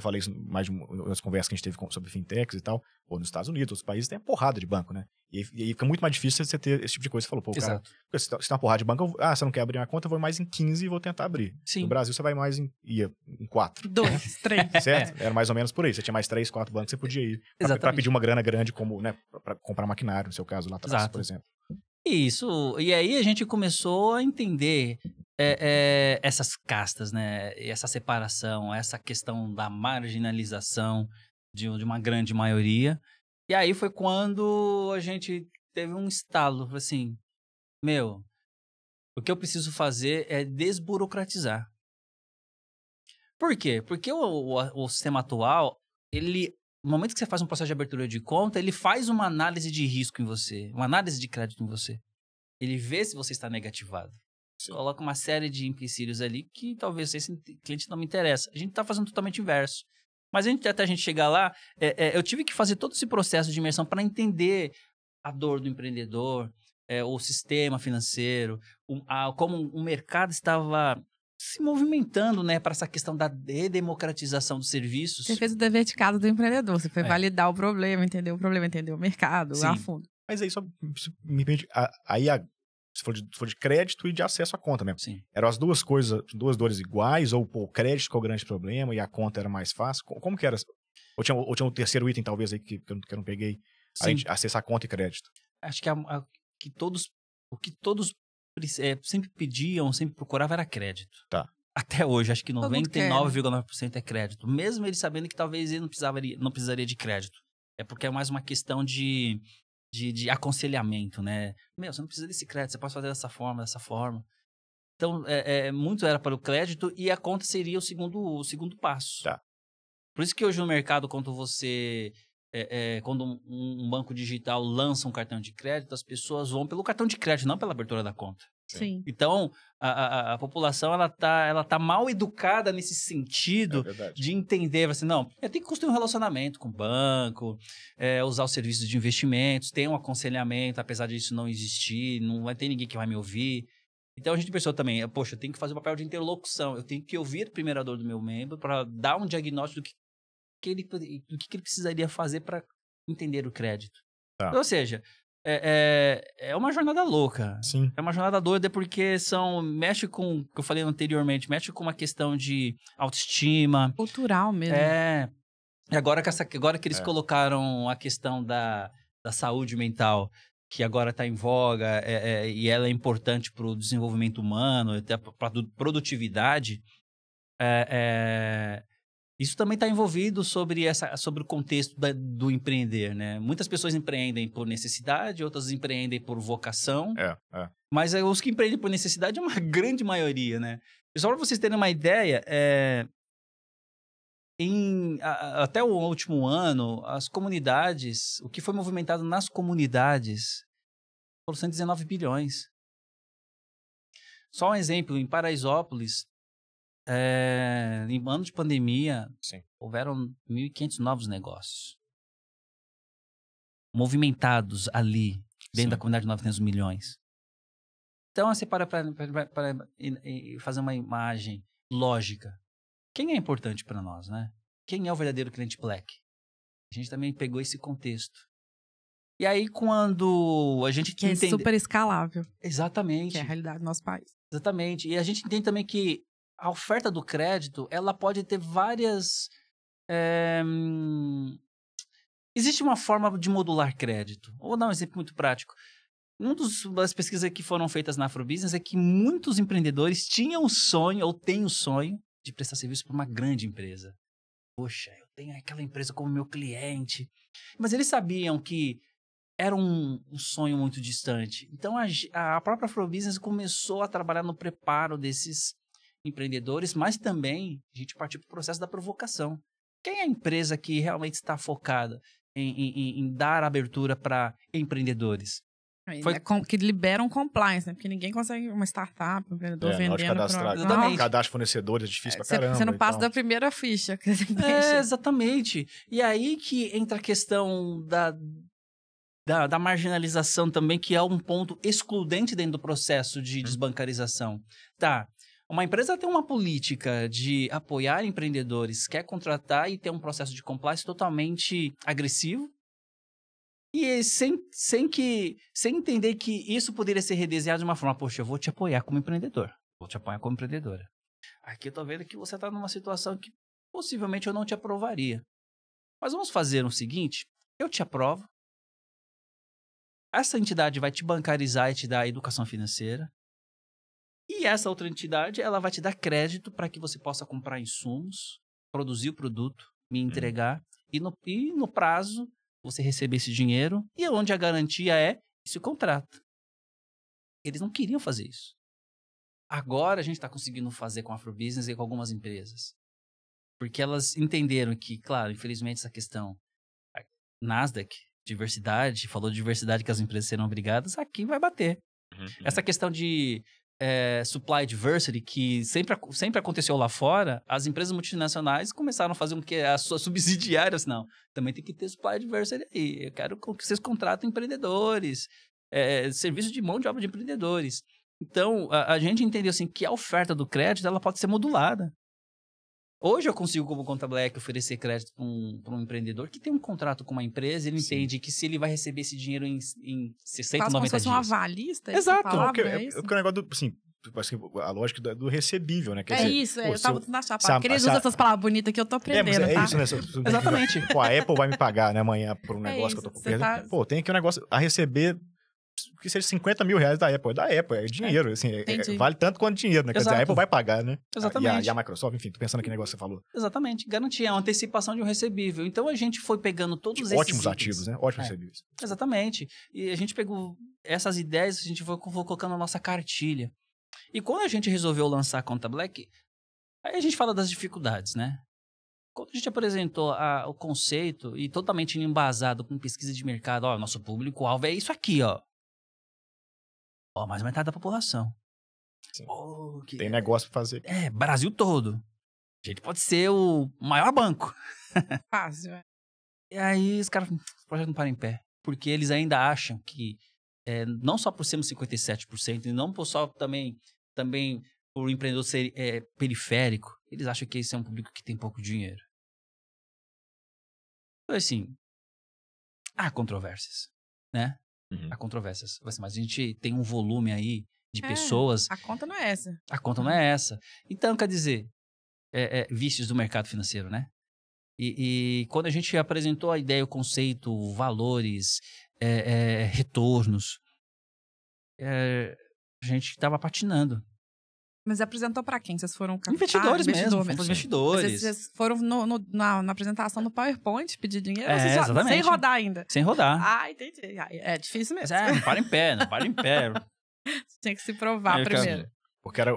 eu falei isso mais nas conversas que a gente teve sobre fintechs e tal, ou nos Estados Unidos, outros países, tem a porrada de banco, né? E, e aí fica muito mais difícil você ter esse tipo de coisa. Você falou, pô, cara, se tá, tem uma porrada de banco, eu, ah, você não quer abrir uma conta, eu vou mais em 15 e vou tentar abrir. Sim. No Brasil, você vai mais em, ia em 4. Dois, três. Certo? É. Era mais ou menos por aí. Você tinha mais 3, 4 bancos, você podia ir pra, pra, pedir uma grana grande, como, né, pra comprar maquinário, no seu caso, lá atrás, Exato. por exemplo. Isso. E aí a gente começou a entender é, é, essas castas, né? Essa separação, essa questão da marginalização de, de, uma grande maioria. E aí foi quando a gente teve um estalo, assim, meu, o que eu preciso fazer é desburocratizar. Por quê? Porque o, o, o sistema atual, ele no momento que você faz um processo de abertura de conta, ele faz uma análise de risco em você, uma análise de crédito em você. Ele vê se você está negativado. Sim. Coloca uma série de empecilhos ali que talvez esse cliente não me interessa. A gente está fazendo totalmente inverso. Mas a gente, até a gente chegar lá, é, é, eu tive que fazer todo esse processo de imersão para entender a dor do empreendedor, é, o sistema financeiro, um, a, como o um mercado estava se movimentando, né, para essa questão da democratização dos serviços. Você fez o dever de casa do empreendedor. Você foi É. validar o problema, entender o problema, entender o mercado, Sim. a fundo. Mas aí só se me permite. a- Aí a, se, for de, se for de crédito e de acesso à conta mesmo. Sim. Eram as duas coisas, duas dores iguais, ou pô, o crédito ficou o grande problema e a conta era mais fácil? Co- Como, que era? Ou tinha, ou tinha um terceiro item, talvez, aí que, que, eu, não- que eu não peguei, além de acessar conta e crédito. Acho que, a- a- que todos, o que todos é, sempre pediam, sempre procuravam era crédito. Tá. Até hoje, acho que Todo mundo quer, né? 99,9% é crédito. Mesmo ele sabendo que talvez ele não precisaria, não precisaria de crédito. É porque é mais uma questão de, de, de aconselhamento, né? Meu, você não precisa desse crédito, você pode fazer dessa forma, dessa forma. Então, é, é, muito era para o crédito e a conta seria o segundo, o segundo passo. Tá. Por isso que hoje no mercado, quando você é, é, quando um, um banco digital lança um cartão de crédito, as pessoas vão pelo cartão de crédito, não pela abertura da conta. Sim. Então, a, a- a população ela tá, ela tá mal educada nesse sentido É de entender, assim, não, eu tenho que construir um relacionamento com o banco, é, usar os serviços de investimentos, ter um aconselhamento, apesar disso não existir, não vai ter ninguém que vai me ouvir. Então a gente pensou também, poxa, eu tenho que fazer o papel de interlocução, eu tenho que ouvir primeiro a dor do meu membro para dar um diagnóstico do que, que ele, do que, ele precisaria fazer para entender o crédito. Tá. Ou seja, é, é, é uma jornada louca. Sim. É uma jornada doida porque são mexe com, que eu falei anteriormente, mexe com uma questão de autoestima, Cultural mesmo. é. E agora que, essa, agora que eles É. colocaram a questão da, da saúde mental, que agora está em voga é, é, e ela é importante para o desenvolvimento humano, até para a produtividade, é, é, isso também está envolvido sobre, essa, sobre o contexto da- do empreender, né? Muitas pessoas empreendem por necessidade, outras empreendem por vocação, É, é. mas é, os que empreendem por necessidade é uma grande maioria, né? E só para vocês terem uma ideia, é, em, a- até o último ano, as comunidades, o que foi movimentado nas comunidades foram 119 bilhões. Só um exemplo, em Paraisópolis, é, em ano de pandemia, Sim. houveram 1.500 novos negócios movimentados ali, dentro Sim. da comunidade de 900 milhões. Então, você para para fazer uma imagem lógica. Quem é importante para nós, né? Quem é o verdadeiro cliente black? A gente também pegou esse contexto. E aí, quando a gente Que é entende... super escalável, Exatamente. que é a realidade do nosso país. Exatamente. E a gente entende também que a oferta do crédito, ela pode ter várias... é, Existe uma forma de modular crédito. Vou dar um exemplo muito prático. Uma das pesquisas que foram feitas na Afrobusiness é que muitos empreendedores tinham o sonho, ou têm o sonho, de prestar serviço para uma grande empresa. Poxa, eu tenho aquela empresa como meu cliente. Mas eles sabiam que era um, um sonho muito distante. Então a, a própria Afrobusiness começou a trabalhar no preparo desses empreendedores, mas também a gente partiu para o processo da provocação. Quem é a empresa que realmente está focada em, em- em- dar abertura para empreendedores? Foi- né, com- que liberam compliance, né? Porque ninguém consegue, uma startup, um empreendedor É, vendendo cadastrar, pra... Exatamente. Não, cadastro de fornecedores é difícil pra você, caramba. você não passa tal. da primeira ficha. que você É, exatamente. E aí que entra a questão da, da, da marginalização também, que é um ponto excludente dentro do processo de desbancarização. Tá, uma empresa tem uma política de apoiar empreendedores, quer contratar e ter um processo de compliance totalmente agressivo, e sem, sem, que, sem entender que isso poderia ser redesenhado de uma forma, poxa, eu vou te apoiar como empreendedor, vou te apoiar como empreendedora. Aqui eu tô vendo que você está numa situação que possivelmente eu não te aprovaria. Mas vamos fazer o seguinte: eu te aprovo. Essa entidade vai te bancarizar e te dar educação financeira. E essa outra entidade, ela vai te dar crédito para que você possa comprar insumos, produzir o produto, me entregar e no, e no prazo você receber esse dinheiro e onde a garantia é esse contrato. Eles não queriam fazer isso. Agora a gente está conseguindo fazer com a Afrobusiness e com algumas empresas. Porque elas entenderam que, claro, infelizmente essa questão Nasdaq, diversidade, falou de diversidade que as empresas serão obrigadas, aqui vai bater. Uhum. Essa questão de eh, supply diversity, que sempre, sempre aconteceu lá fora, as empresas multinacionais começaram a fazer um que as suas subsidiárias, não, também tem que ter supply diversity aí. Eu quero que vocês contratem empreendedores, eh, serviço de mão de obra de empreendedores. Então, a, a gente entendeu assim que a oferta do crédito ela pode ser modulada. Hoje eu consigo, como Conta Black, oferecer crédito para um, pra um empreendedor que tem um contrato com uma empresa, ele Sim. entende que se ele vai receber esse dinheiro em, em Quase 60, como se 90 fosse um dias. avalista. Exato, Essa palavra, porque, é é, isso? porque o negócio do, assim, tipo assim, a lógica do, do recebível, né? Quer É dizer, isso, é, pô, eu tava eu- tentando achar a se a- usar essas palavras bonitas que eu tô É, mas aprendendo, é tá? isso, né? Exatamente. Pô, a Apple vai me pagar, né, amanhã por um É negócio que eu isso, tô você perdendo. tá- Pô, tem aqui um negócio a receber que seja 50 mil reais da Apple. É da Apple, é dinheiro, assim, é- é- vale tanto quanto dinheiro, né? Quer dizer, a. Apple vai pagar, né? Exatamente. E a, e a Microsoft, enfim, tô pensando que negócio que você falou. Exatamente. Garantia, é uma antecipação de um recebível. Então a gente foi pegando todos esses. Ótimos itens. ativos, né? Ótimos É. serviços. Exatamente. E a gente pegou essas ideias, a gente foi, foi colocando na nossa cartilha. E quando a gente resolveu lançar a Conta Black, aí a gente fala das dificuldades, né? Quando a gente apresentou a- o conceito e totalmente embasado com pesquisa de mercado, ó, nosso público-alvo é isso aqui, ó. Ó, mais metade da população. Sim. Pô, que- Tem negócio pra fazer. É, Brasil todo. A gente pode ser o maior banco. Fácil, é. E aí os caras, "Hum, esse projeto não para em pé. Porque eles ainda acham que, é, não só por sermos 57%, e não por só também, também por o empreendedor ser é, periférico, eles acham que esse é um público que tem pouco dinheiro. Então, assim, há controvérsias, né? Uhum. Há controvérsias. Assim, Mas a gente tem um volume aí de É. pessoas A conta não é essa. a conta não é essa. Então, quer dizer, é, é, vícios do mercado financeiro, né? E, e quando a gente apresentou a ideia, o conceito, valores, é, é, retornos, é, a gente estava patinando. Mas apresentou pra quem? Vocês foram captar? Investidores mesmo, Investidor investidores. Vocês, vocês foram no- no- na, na apresentação do PowerPoint pedir dinheiro? É, já- exatamente. Sem rodar ainda. Sem rodar. Ah, entendi. É difícil Mas mesmo. é, não para em pé, não para em pé. Tinha que se provar quero- primeiro. Porque era,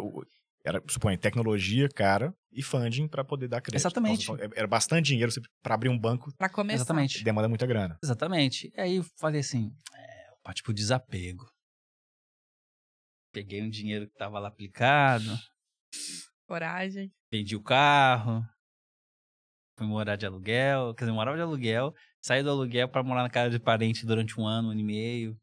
era suponha, tecnologia, cara, e funding pra poder dar crédito. Exatamente. Nossa, Era bastante dinheiro pra abrir um banco, Pra começar. Exatamente. demanda muita grana. Exatamente. E aí eu falei assim, é, pro desapego. Peguei um dinheiro que tava lá aplicado, Coragem. vendi o carro, fui morar de aluguel, quer dizer, morava de aluguel, saí do aluguel para morar na casa de parente durante um ano, um ano e meio.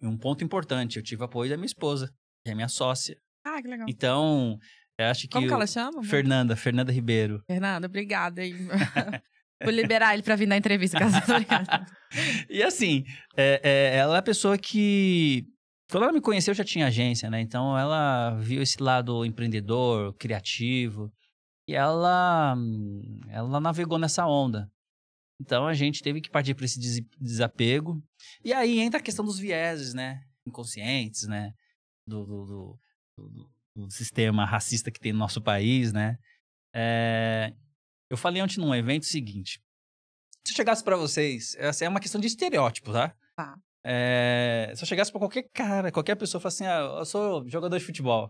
E um ponto importante, eu tive apoio da minha esposa, que é minha sócia. Ah, que legal. Então, eu acho que. Como que ela chama? Fernanda, Fernanda Ribeiro. Fernanda, obrigada. hein? Vou liberar ele pra vir na entrevista, caso. E assim, é- é, ela é a pessoa que. Quando ela me conheceu, eu já tinha agência, né? Então ela viu esse lado empreendedor, criativo. E ela, ela navegou nessa onda. Então a gente teve que partir para esse des- desapego. E aí entra a questão dos vieses, né? Inconscientes, né? Do, do, do, do- do sistema racista que tem no nosso país, né? É, Eu falei ontem num evento o seguinte. Se eu chegasse pra vocês, essa é uma questão de estereótipo, tá? Tá. É, se eu chegasse pra qualquer cara, qualquer pessoa falasse assim, ah, eu sou jogador de futebol.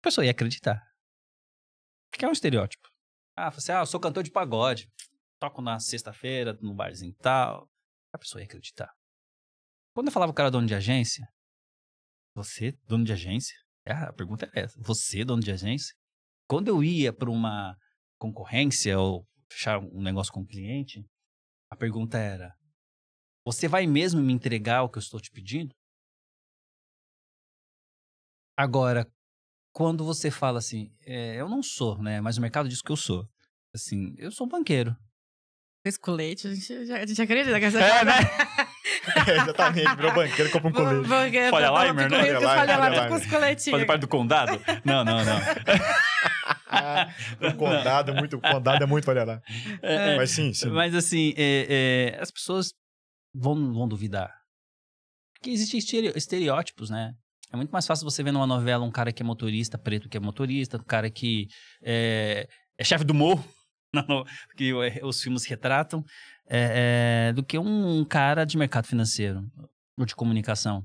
A pessoa ia acreditar. Porque é um estereótipo. Ah, fala assim, ah, eu sou cantor de pagode. Toco na sexta-feira, no barzinho e tal. A pessoa ia acreditar. Quando eu falava o cara dono de agência, você, dono de agência? É, A pergunta é essa. Você, dono de agência? Quando eu ia pra uma concorrência ou fechar um negócio com um cliente, a pergunta era: Você vai mesmo me entregar o que eu estou te pedindo? Agora, quando você fala assim, é, eu não sou, né? Mas o mercado diz que eu sou. Assim, eu sou banqueiro. Esse colete, a gente, já, a gente acredita que essa É, né? É, exatamente, virou banqueiro, compra um colete. Folha eu tava Limer, né? Folha Limer, com os coletinhos. Fazer parte do condado? Não, não, não. Ah, o condado, é muito, o condado é muito, olha lá. É, é, Mas sim, sim. Mas assim, é, é, as pessoas vão, vão duvidar. Porque existem estere- estereótipos, né? É muito mais fácil você ver numa novela um cara que é motorista, preto que é motorista, um cara que é, é chefe do morro, não, que o- os filmes retratam, é, é, do que um cara de mercado financeiro ou de comunicação.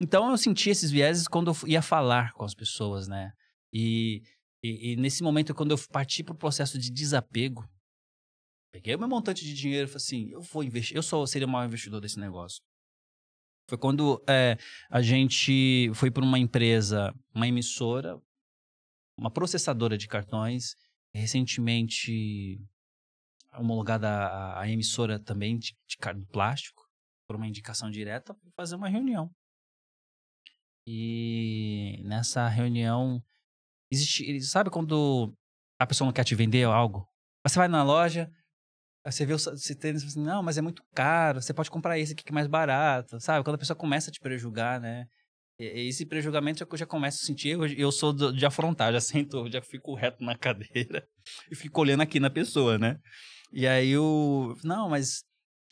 Então eu senti esses vieses quando eu ia falar com as pessoas, né? E, e, e nesse momento, quando eu parti para o processo de desapego, peguei o meu montante de dinheiro e falei assim, eu vou investir, eu só seria o maior investidor desse negócio. Foi quando é, a gente foi para uma empresa, uma emissora, uma processadora de cartões, recentemente homologada a, a emissora também de, de cartão plástico, por uma indicação direta, para fazer uma reunião. E nessa reunião, existe, sabe quando a pessoa não quer te vender algo? Você vai na loja, você vê você tênis assim, não, mas é muito caro, você pode comprar esse aqui que é mais barato, sabe? Quando a pessoa começa a te prejugar, né? Esse prejulgamento é eu já começo a sentir, eu, eu sou de afrontar, já sento, já fico reto na cadeira e fico olhando aqui na pessoa, né? E aí eu, não, mas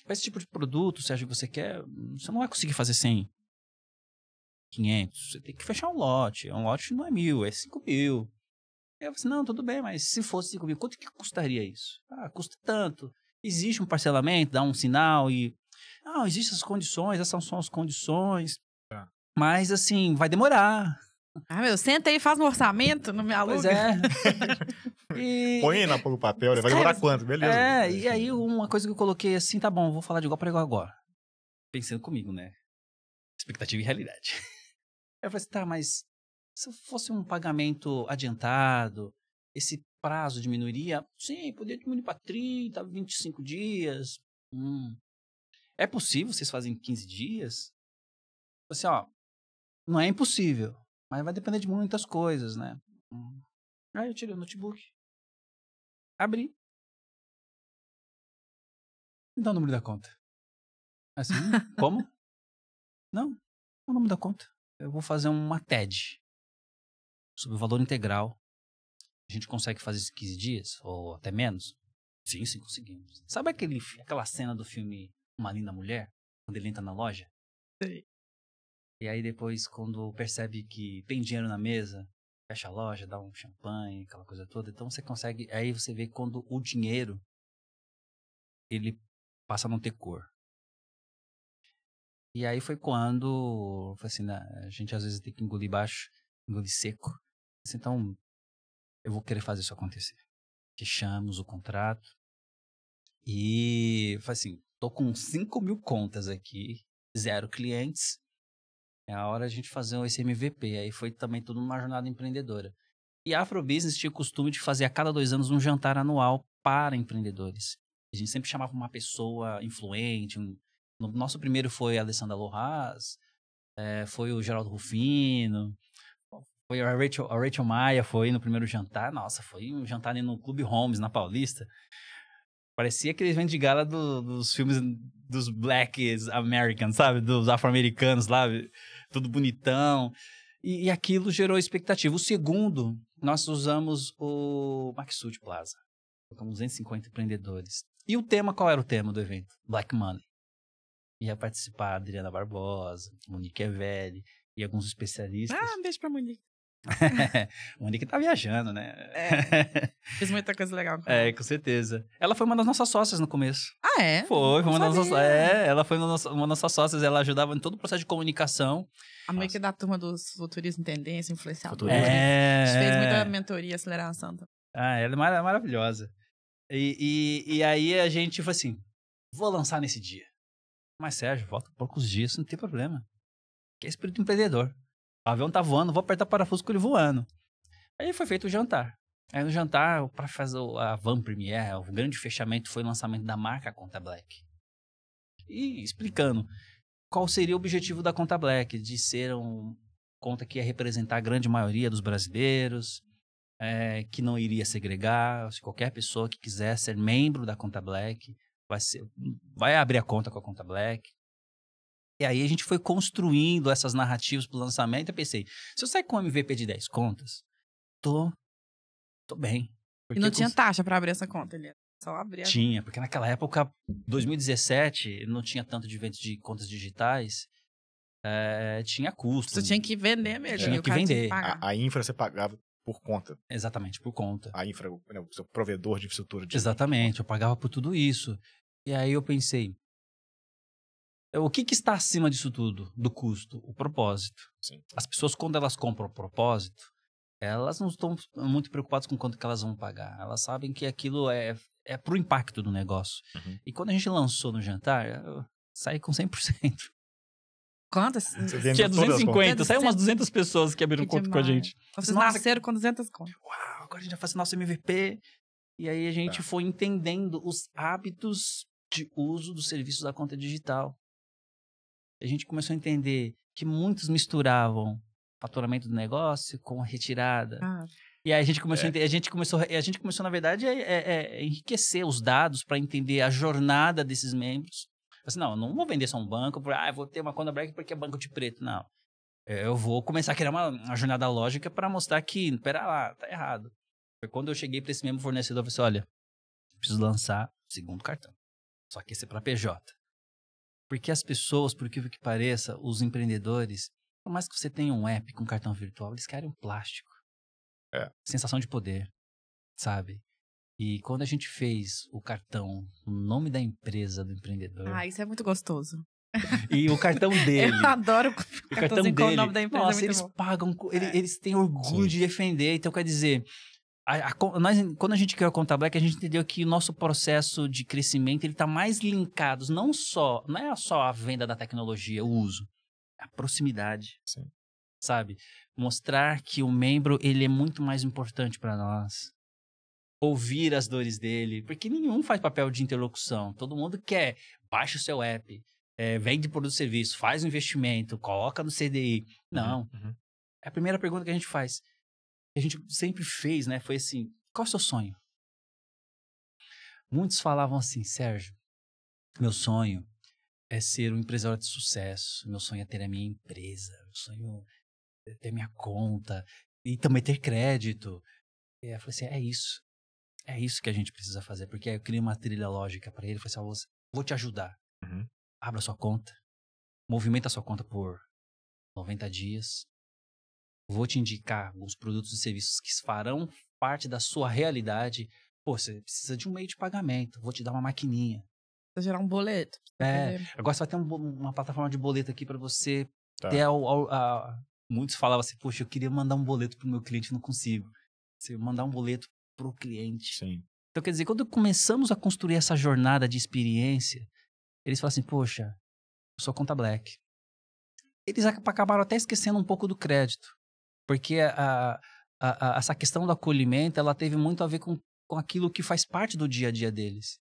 esse tipo de produto, você acha que você quer, você não vai conseguir fazer 100, 500, você tem que fechar um lote, um lote não é mil, é 5 mil. Eu falei assim, não, tudo bem, mas se fosse 5 mil, quanto que custaria isso? Ah, custa tanto. Existe um parcelamento, dá um sinal e... Não, existem as condições, essas são as condições. Tá. Mas, assim, vai demorar. Ah, meu, senta aí e faz um orçamento, não me aluga. Pois é. e... Põe na o papel, né? vai demorar quanto? Beleza. É, e aí uma coisa que eu coloquei assim, tá bom, vou falar de igual para igual agora. Pensando comigo, né? Expectativa e realidade. Eu falei assim, tá, mas se fosse um pagamento adiantado, esse prazo diminuiria? Sim, poderia diminuir para 30, 25 dias. Hum. É possível vocês fazem 15 dias? Assim, ó, não é impossível, mas vai depender de muitas coisas, né? Hum. Aí eu tirei o notebook, abri, me dá o número da conta. Assim, como? Não, o número da conta. Eu vou fazer uma TED sobre o valor integral. A gente consegue fazer isso em 15 dias? Ou até menos? Sim, sim, conseguimos. Sabe aquele, aquela cena do filme Uma Linda Mulher? Quando ele entra na loja? Sim. E aí depois, quando percebe que tem dinheiro na mesa, fecha a loja, dá um champanhe, aquela coisa toda. Então você consegue. Aí você vê quando o dinheiro ele passa a não ter cor. E aí foi quando, assim, né, a gente às vezes tem que engolir baixo engolir seco. Então, eu vou querer fazer isso acontecer. Fechamos o contrato. E, assim, tô com 5 mil contas aqui, zero clientes. É a hora de a gente fazer esse MVP. Aí foi também tudo uma jornada empreendedora. E a Afrobusiness tinha o costume de fazer a cada dois anos um jantar anual para empreendedores. A gente sempre chamava uma pessoa influente. Um... No nosso primeiro foi a Alessandra Lohaas, é, foi o Geraldo Rufino, foi a Rachel, a Rachel Maia foi no primeiro jantar. Nossa, foi um jantar ali no Clube Holmes, na Paulista. Parecia aquele evento de gala do, dos filmes dos Black Americans, sabe? Dos afro-americanos lá, tudo bonitão. E, e, aquilo gerou expectativa. O segundo, nós usamos o Maxud Plaza. Com 250 empreendedores. E o tema, qual era o tema do evento? Black Money. Ia participar a Adriana Barbosa, Monique Evelli e alguns especialistas. Ah, um beijo pra Monique. Monique tá viajando, né? É. Fiz muita coisa legal. Com é, com certeza. Ela foi uma das nossas sócias no começo. Ah, é? Foi, foi uma das nossas, é, ela foi uma das, nossas sócias, ela ajudava em todo o processo de comunicação. A meio que da turma dos futurismo tendência, influenciador. É. A gente fez muita mentoria, aceleração. Ah, ela é mar maravilhosa. E, e, e aí a gente foi assim, vou lançar nesse dia. Mas Sérgio, volta poucos dias, não tem problema. Que é espírito empreendedor. O avião tá voando, vou apertar o parafuso com ele voando. Aí foi feito o jantar. Aí no jantar, para fazer a Van Premiere, o grande fechamento foi o lançamento da marca Conta Black. E explicando qual seria o objetivo da Conta Black, de ser um conta que ia representar a grande maioria dos brasileiros, é, que não iria segregar, se qualquer pessoa que quiser ser membro da Conta Black vai, ser, vai abrir a conta com a Conta Black, e aí a gente foi construindo essas narrativas pro lançamento. Eu pensei, se eu sair com um MVP de 10 contas, tô, tô bem. E não tinha cons... taxa para abrir essa conta, ele só abria. Tinha, porque naquela época, 2017, não tinha tanto de eventos de contas digitais. É, tinha custo. Você tinha que vender mesmo. Tinha que vender. Que a, a, infra você pagava por conta. Exatamente, por conta. A infra, né, o seu provedor de infraestrutura. De Exatamente, eu pagava por tudo isso. E aí eu pensei, o que, que, está acima disso tudo, do custo? O propósito. Sim. As pessoas, quando elas compram o propósito, elas não estão muito preocupadas com quanto que elas vão pagar. Elas sabem que aquilo é, é pro impacto do negócio. Uhum. E quando a gente lançou no jantar, eu saí com 100%. Quantas? Tinha 250, saiu umas 200 pessoas que abriram que conta demais. com a gente. Vocês Nossa, nasceram com 200 contas. Uau, agora a gente vai fazer nosso MVP. E aí a gente tá. foi entendendo os hábitos de uso dos serviços da conta digital a gente começou a entender que muitos misturavam faturamento do negócio com a retirada. Ah, E aí a gente começou, É. a ente- a gente começou, a gente começou na verdade, a, é- é enriquecer os dados para entender a jornada desses membros. Assim, não, eu não vou vender só um banco, por, ah, eu vou ter uma conta black porque é banco de preto. Não. Eu vou começar a criar uma, uma jornada lógica para mostrar que, pera lá, tá errado. Foi quando eu cheguei para esse mesmo fornecedor, eu falei assim, olha, preciso lançar o segundo cartão. Só que esse é para PJ. Porque as pessoas, por incrível que pareça, os empreendedores, por mais que você tenha um app com cartão virtual, eles querem um plástico. É. Sensação de poder, sabe? E quando a gente fez o cartão, o nome da empresa do empreendedor, ah, isso é muito gostoso. e o cartão dele, Eu adoro o cartão cartãozinho com o dele, nome da empresa. é nossa, muito eles bom. pagam, co- ele- É. eles têm orgulho Sim. de defender. Então, quer dizer, a- a nós, quando a gente criou a Conta Black, a gente entendeu que o nosso processo de crescimento ele está mais linkado, não só, não é só a venda da tecnologia, o uso, é a proximidade, Sim. sabe? Mostrar que o membro ele é muito mais importante para nós. Ouvir as dores dele, porque nenhum faz papel de interlocução. Todo mundo quer, baixa o seu app, é, vende produto e serviço, faz um investimento, coloca no CDI. Não, Uhum. é a primeira pergunta que a gente faz. Que a gente sempre fez, né? Foi assim: qual é o seu sonho? Muitos falavam assim, Sérgio, meu sonho é ser um empresário de sucesso, meu sonho é ter a minha empresa, meu sonho é ter minha conta e também ter crédito. E eu falei assim: é isso. É isso que a gente precisa fazer, porque aí eu criei uma trilha lógica para ele. Eu falei assim: você- vou te ajudar. Uhum. Abra sua conta, movimenta sua conta por 90 dias. Vou te indicar alguns produtos e serviços que farão parte da sua realidade. Pô, você precisa de um meio de pagamento. Vou te dar uma maquininha. Pra gerar um boleto. É, entendeu? agora você vai ter um uma plataforma de boleto aqui para você Tá. ter ao, ao- a- Muitos falavam assim, poxa, eu queria mandar um boleto pro meu cliente, não consigo. Você mandar um boleto pro cliente. Sim. Então, quer dizer, quando começamos a construir essa jornada de experiência, eles falam assim, poxa, eu sou conta black. Eles ac- acabaram até esquecendo um pouco do crédito. Porque a, a- a- essa questão do acolhimento, ela teve muito a ver com, com aquilo que faz parte do dia a dia deles.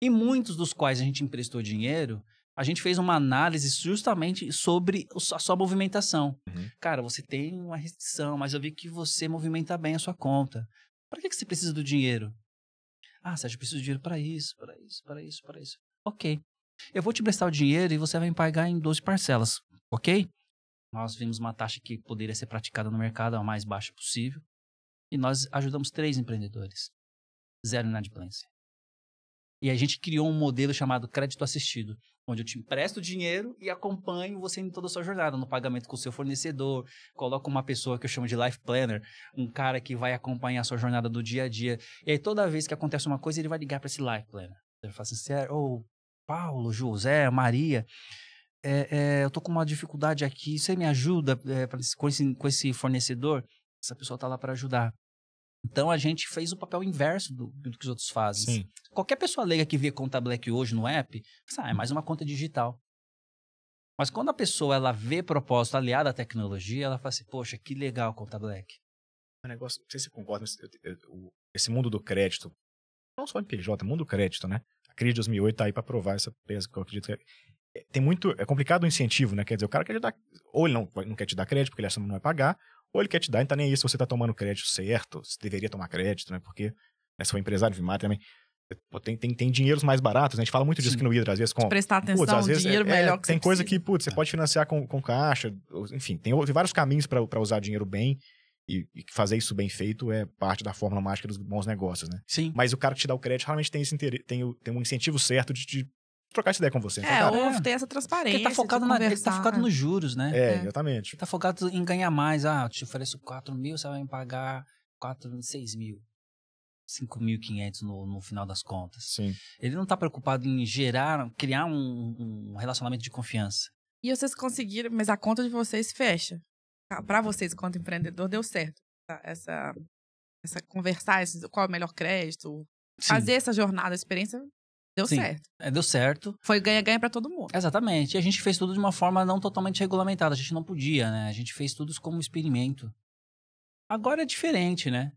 E muitos dos quais a gente emprestou dinheiro, a gente fez uma análise justamente sobre a sua movimentação. Uhum. Cara, você tem uma restrição, mas eu vi que você movimenta bem a sua conta. Para que, que você precisa do dinheiro? Ah, Sérgio, eu preciso de dinheiro para isso, para isso, para isso, para isso. Ok. Eu vou te prestar o dinheiro e você vai me pagar em 12 parcelas, ok? Nós vimos uma taxa que poderia ser praticada no mercado a mais baixa possível. E nós ajudamos três empreendedores. Zero inadimplência. E a gente criou um modelo chamado crédito assistido, onde eu te empresto dinheiro e acompanho você em toda a sua jornada, no pagamento com o seu fornecedor, coloco uma pessoa que eu chamo de life planner, um cara que vai acompanhar a sua jornada do dia a dia. E aí toda vez que acontece uma coisa, ele vai ligar para esse life planner. Ele fala assim, "Sé- ô Paulo, José, Maria, é, é, eu tô com uma dificuldade aqui, você me ajuda é, com, esse, com esse fornecedor? Essa pessoa tá lá para ajudar. Então a gente fez o papel inverso do, do que os outros fazem. Sim. Qualquer pessoa leiga que vê conta Black hoje no app, pensa, ah, é mais uma conta digital. Mas quando a pessoa ela vê propósito aliado à tecnologia, ela fala assim, poxa, que legal conta Black. Um negócio, não sei se você concorda, mas eu- eu- o- esse mundo do crédito, não só em PJ, mundo do crédito, né? A crise de 2008 tá aí para provar essa peça que eu acredito que é, é- tem muito, é complicado o incentivo, né? Quer dizer, o cara quer te dar, ou ele não, não quer te dar crédito porque ele acha que não vai pagar, ou ele quer te dar e não tá nem aí se você tá tomando crédito certo, se deveria tomar crédito, né? Porque né, se for empresário de Vimar também, pô, tem, tem, tem dinheiros mais baratos, né? A gente fala muito disso Sim. aqui no Hidra, às vezes com, Prestar atenção, Putz, vezes dinheiro é- é, melhor que Tem você coisa precisa. que, putz, você pode financiar com, com caixa, enfim, tem, o- tem vários caminhos para usar dinheiro bem e, e fazer isso bem feito é parte da fórmula mágica dos bons negócios, né? Sim. Mas o cara que te dá o crédito realmente tem esse interesse, tem, o- tem um incentivo certo de, de trocar essa ideia com você. Então, É, cara, ou ter essa transparência. Porque tá focado, na, ele tá focado nos juros, né? é, é. exatamente. Ele tá focado em ganhar mais. Ah, eu te ofereço 4 mil, você vai me pagar 4, 6 mil. 5.500 no, no final das contas. Sim. Ele não tá preocupado em gerar, criar um, um relacionamento de confiança. E vocês conseguiram, mas a conta de vocês fecha. Tá, Pra vocês, enquanto empreendedor, deu certo. Essa, essa conversar, esse- qual é o melhor crédito, Sim, fazer essa jornada, a experiência, deu Sim. certo. é, deu certo. Foi ganha-ganha pra todo mundo. Exatamente. E a gente fez tudo de uma forma não totalmente regulamentada. A gente não podia, né? A gente fez tudo como experimento. Agora é diferente, né?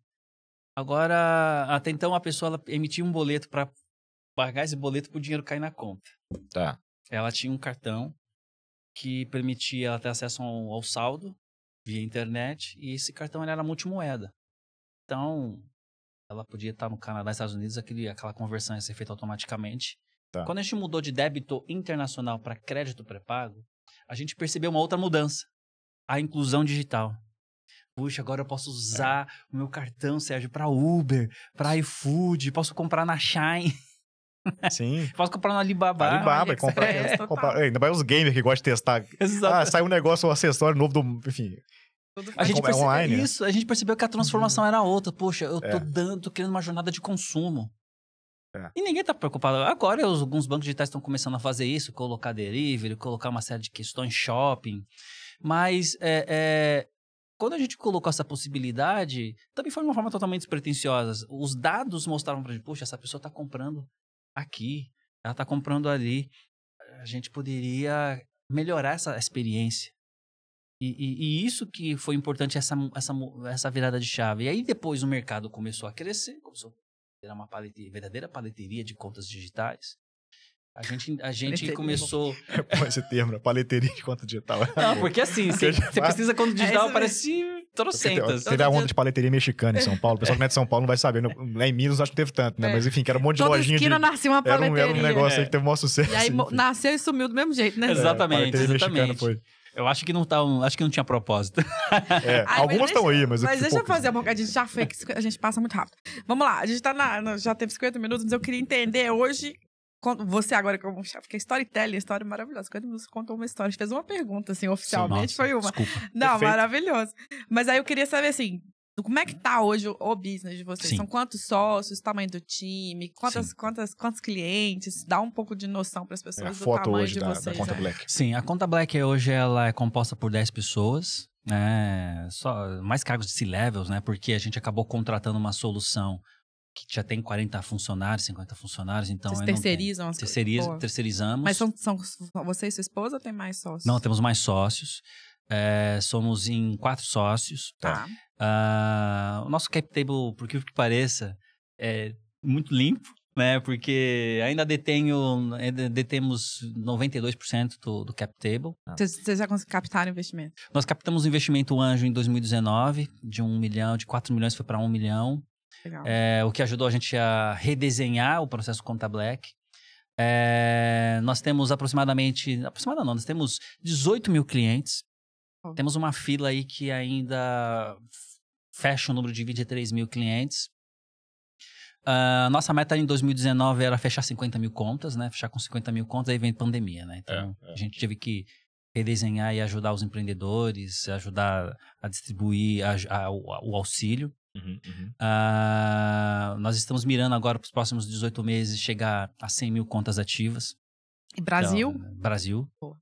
Agora, até então a pessoa ela emitia um boleto para pagar esse boleto pro dinheiro cair na conta. Tá. Ela tinha um cartão que permitia ela ter acesso ao, ao saldo via internet e esse cartão era multimoeda. Então, ela podia estar no Canadá, Estados Unidos, aquele, aquela conversão ia ser feita automaticamente. Tá. Quando a gente mudou de débito internacional para crédito pré-pago, a gente percebeu uma outra mudança, a inclusão digital. Puxa, agora eu posso usar o meu cartão, Sérgio, para Uber, para iFood, posso comprar na Shine, Sim. posso comprar na Alibaba. Alibaba, olha que compra, sucesso total. compra- ainda mais os gamers que gostam de testar. Exato. Ah, sai um negócio, um acessório novo do. Enfim. A gente É percebeu online, né? isso, a gente percebeu que a transformação era outra. Poxa, eu tô É. dando, tô criando uma jornada de consumo. É. E ninguém tá preocupado. Agora os- alguns bancos digitais estão começando a fazer isso, colocar delivery, colocar uma série de questões shopping. Mas é, é, quando a gente colocou essa possibilidade, também foi de uma forma totalmente despretensiosa. Os dados mostravam pra gente, poxa, essa pessoa tá comprando aqui, ela tá comprando ali. A gente poderia melhorar essa experiência. E, e- e isso que foi importante, essa, essa, essa virada de chave. E aí depois o mercado começou a crescer, começou a virar uma palete, verdadeira paleteria de contas digitais. A gente, a gente Paleteria, começou... Pô, esse termo, né? Paleteria de conta digital. Não, porque assim, você você pesquisa conta digital, isso aparece trocentas. Teve a onda de paleteria mexicana em São Paulo. O pessoal que não é de São Paulo não vai saber. No- Lá em Minas acho que teve tanto, né? É. Mas enfim, que era um monte de Toda lojinha de. esquina nascia uma Era um, paleteria. era um negócio É. aí que teve o maior sucesso. E aí enfim. nasceu e sumiu do mesmo jeito, né? Exatamente, paleteria mexicana exatamente. foi. Eu acho que não tá, um- acho que não tinha propósito. É, Ai, mas algumas estão aí, mas. Mas deixa eu poucas, fazer né? uma A gente já que a gente passa muito rápido. Vamos lá, a gente tá na. Já teve 50 minutos, mas eu queria entender hoje. Você agora como chefe, porque storytelling, história maravilhosa. 50 minutos contou uma história. A gente fez uma pergunta, assim, oficialmente, Nossa, foi uma. Desculpa. Não, Perfeito. maravilhoso. Mas aí eu queria saber assim. Como é que tá hoje o- o business de vocês? Sim. São quantos sócios, tamanho do time, quantas, quantas, quantos clientes? Dá um pouco de noção para as É pessoas a do foto tamanho hoje de da, vocês. da conta é. Black. Sim, a conta Black hoje ela é composta por 10 pessoas, né? Só mais cargos de C-levels, né? Porque a gente acabou contratando uma solução que já tem 40 funcionários, 50 funcionários, então Vocês aí não terceirizam as Boa. terceirizamos. Mas são, são você e sua esposa ou tem mais sócios? Não, temos mais sócios. É, somos em quatro sócios. Tá. Ah, o nosso cap table, por que que pareça, é muito limpo, né? Porque ainda detenho, ainda detemos 92% do, do cap table. Vocês, vocês já conseguiram captar investimento? Nós captamos um investimento anjo em 2019 de 1 milhão, de 4 milhões foi para 1 milhão, Legal. é, o que ajudou a gente a redesenhar o processo Conta Black. É, nós temos aproximadamente, aproximadamente não, nós temos 18 mil clientes. Oh. Temos uma fila aí que ainda fecha o número de 23 mil clientes. Ah, nossa meta em 2019 era fechar 50 mil contas, né? Fechar com 50 mil contas, aí vem pandemia, né? Então, É, é. a gente teve que redesenhar e ajudar os empreendedores, ajudar a distribuir a- a- o, o auxílio. Uhum, uhum. Ah, nós estamos mirando agora para os próximos 18 meses chegar a 100 mil contas ativas. E Brasil? Então, Brasil. Boa.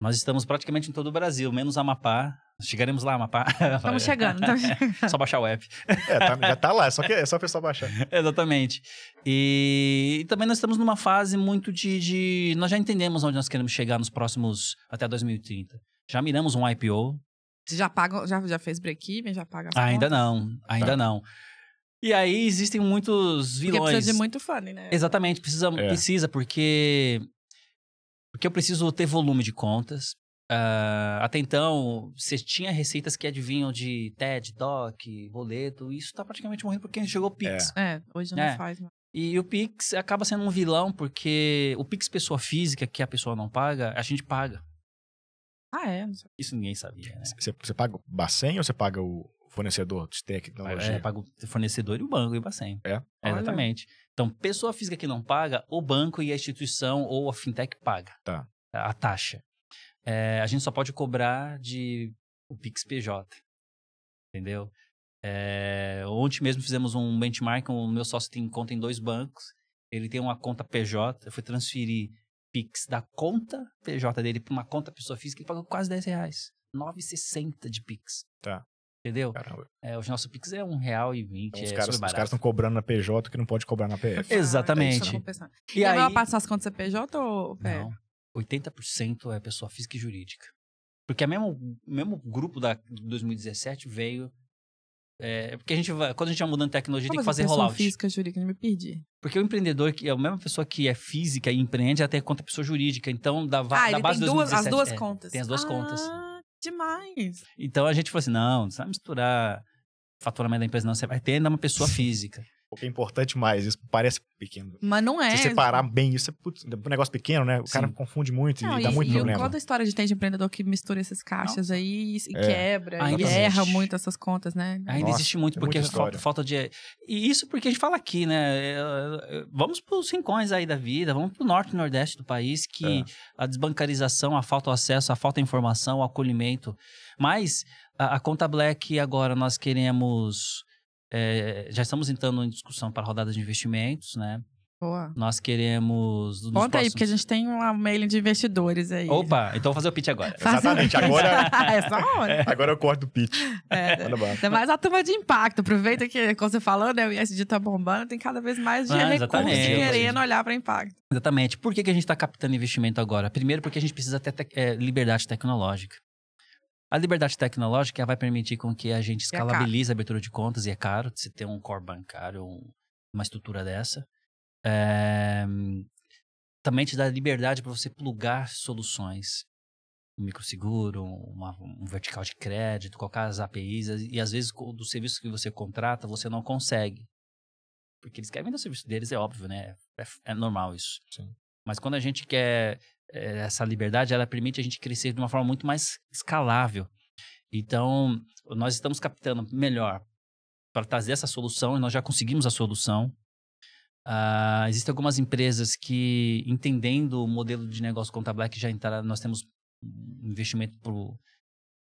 Nós estamos praticamente em todo o Brasil, menos Amapá. Chegaremos lá, Amapá. Estamos chegando. Estamos chegando. Só baixar o app. É, tá- já tá lá, só que é só a pessoa baixar. Exatamente. E, e também nós estamos numa fase muito de, de- Nós já entendemos onde nós queremos chegar nos próximos. até 2030. Já miramos um IPO. Você já paga, já, já fez break-even? Já paga Ainda contas? não, ainda Tá. não. E aí existem muitos Porque vilões. precisa de muito funding, né? Exatamente, precisa, É. precisa porque porque eu preciso ter volume de contas. Ah, até então, você tinha receitas que adivinham de TED, DOC, boleto, e isso tá praticamente morrendo porque chegou o Pix. É, hoje não É. faz. mais. E o Pix acaba sendo um vilão porque o Pix pessoa física, que a pessoa não paga, a gente paga. Ah, é? Não sei. Isso ninguém sabia, né? Você, você paga o Bacen ou você paga o fornecedor de tecnologia? É, paga o fornecedor e o banco e o Bacen. É? Olha. Exatamente. Então, pessoa física que não paga, o banco e a instituição ou a fintech paga. Tá. A taxa. É, a gente só pode cobrar de o Pix PJ. Entendeu? É, ontem mesmo fizemos um benchmark, o meu sócio tem conta em dois bancos. Ele tem uma conta PJ, eu fui transferir Pix da conta PJ dele para uma conta pessoa física, ele pagou quase 10 reais. 9,60 de Pix. Tá. Entendeu? Caramba. É, o nosso Pix é um real e vinte. Então, os é caras os caras estão cobrando na PJ que não pode cobrar na PF. Exatamente. Ah, então eu tô pensando. E E aí... vai passar as contas CPJ ou PF? Não. 80% é pessoa física e jurídica. Porque o mesmo, o mesmo grupo da de 2017 veio. É, porque a gente vai, quando a gente vai mudando tecnologia, tem Como que fazer assim, pessoa rollout. física, jurídica, eu me perdi. Porque o empreendedor, que é a mesma pessoa que é física e empreende, ela tem conta pessoa jurídica. Então, da, Ah, da ele base tem de duas, as 2017, duas é, contas. Tem as duas contas. Demais. Então a gente falou assim: não, não vai misturar faturamento da empresa, não. Você vai ter ainda uma pessoa física. O que é importante mais, isso parece pequeno. Mas não é. Se separar bem isso, é putz, um negócio pequeno, né? O cara Sim. confunde muito Não, e dá e, muito e problema. qual a história de tem de empreendedor que mistura essas caixas aí e É. quebra Ainda e erra existe. muito essas contas, né? Ainda Nossa, existe muito, é porque falta, história. falta de. E isso porque a gente fala aqui, né? é, é, Vamos para os rincões aí da vida, vamos para o norte e nordeste do país, que É. a desbancarização, a falta de acesso, a falta de informação, o acolhimento. Mas a, a Conta Black agora nós queremos. É, já estamos entrando em discussão para rodadas de investimentos, né? Boa. Nós queremos. Conta aí, próximos- porque a gente tem uma mailing de investidores aí. Opa, então vou fazer o pitch agora. Um- Exatamente, agora- Essa hora. Agora eu corto do pitch. É. Ainda mais a turma de impacto. Aproveita que, como você falou, né, o ISD tá bombando, tem cada vez mais de Ah, recursos querendo olhar para impacto. Exatamente. Por que, que a gente está captando investimento agora? Primeiro, porque a gente precisa ter tec- é, liberdade tecnológica. A liberdade tecnológica vai permitir com que a gente é escalabilize a abertura de contas, e é caro você ter um core bancário, um- uma estrutura dessa. É, também te dá liberdade para você plugar soluções. Um microseguro, uma- um vertical de crédito, colocar as APIs, e às vezes dos serviços que você contrata, você não consegue. Porque eles querem vender o serviço deles, é óbvio, né? É, é normal isso. Sim. Mas quando a gente quer essa liberdade, ela permite a gente crescer de uma forma muito mais escalável. Então, nós estamos captando melhor para trazer essa solução, e nós já conseguimos a solução. Ah, existem algumas empresas que, entendendo o modelo de negócio Conta Black, já entraram, nós temos investimento pro,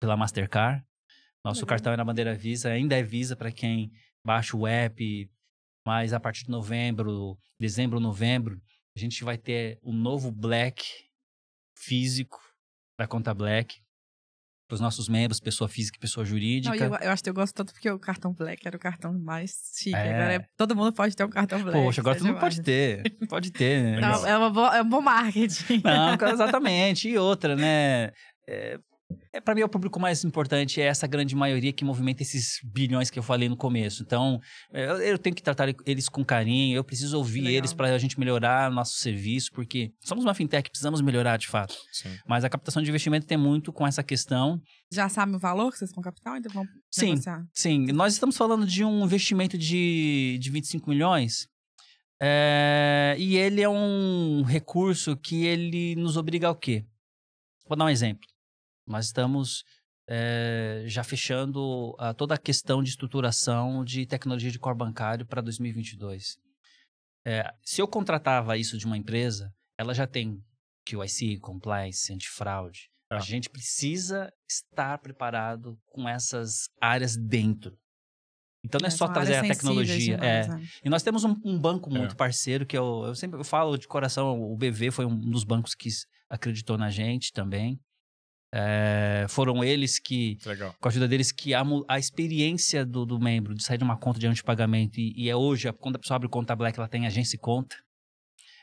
pela Mastercard. Nosso Legal. cartão é na bandeira Visa, ainda é Visa para quem baixa o app, mas a partir de novembro, dezembro, novembro, a gente vai ter um novo Black físico da Conta Black para os nossos membros, pessoa física e pessoa Não, jurídica. e eu, eu acho que eu gosto tanto porque o cartão Black era o cartão mais chique. É. Agora é- todo mundo pode ter um cartão Black. Poxa, agora isso todo é mundo pode ter. Pode ter, né? Não, é, uma boa, é um bom marketing. Não, exatamente. E outra, né? É, é, para mim, o público mais importante é essa grande maioria que movimenta esses bilhões que eu falei no começo. Então, é, eu, eu tenho que tratar eles com carinho, eu preciso ouvir Legal. eles para a gente melhorar nosso serviço, porque somos uma fintech, precisamos melhorar de fato. Sim. Mas a captação de investimento tem muito com essa questão. Já sabe o valor que vocês vão captar? Então vão Sim. negociar. Sim, nós estamos falando de um investimento de, de 25 milhões. é, e ele é um recurso que ele nos obriga ao quê? Vou dar um exemplo. Nós estamos é, já fechando a, toda a questão de estruturação de tecnologia de core bancário para 2022. É, se eu contratava isso de uma empresa, ela já tem QIC, compliance, antifraude. Tá. A gente precisa estar preparado com essas áreas dentro. Então não é, só são trazer a tecnologia. demais, é. né? E nós temos um, um banco É. muito parceiro, que eu, eu sempre eu falo de coração, o BV foi um dos bancos que acreditou na gente também. É, foram eles que, Legal. com a ajuda deles, que a, a experiência do, do membro de sair de uma conta de antepagamento e, e é hoje, quando a pessoa abre conta Black, ela tem agência e conta.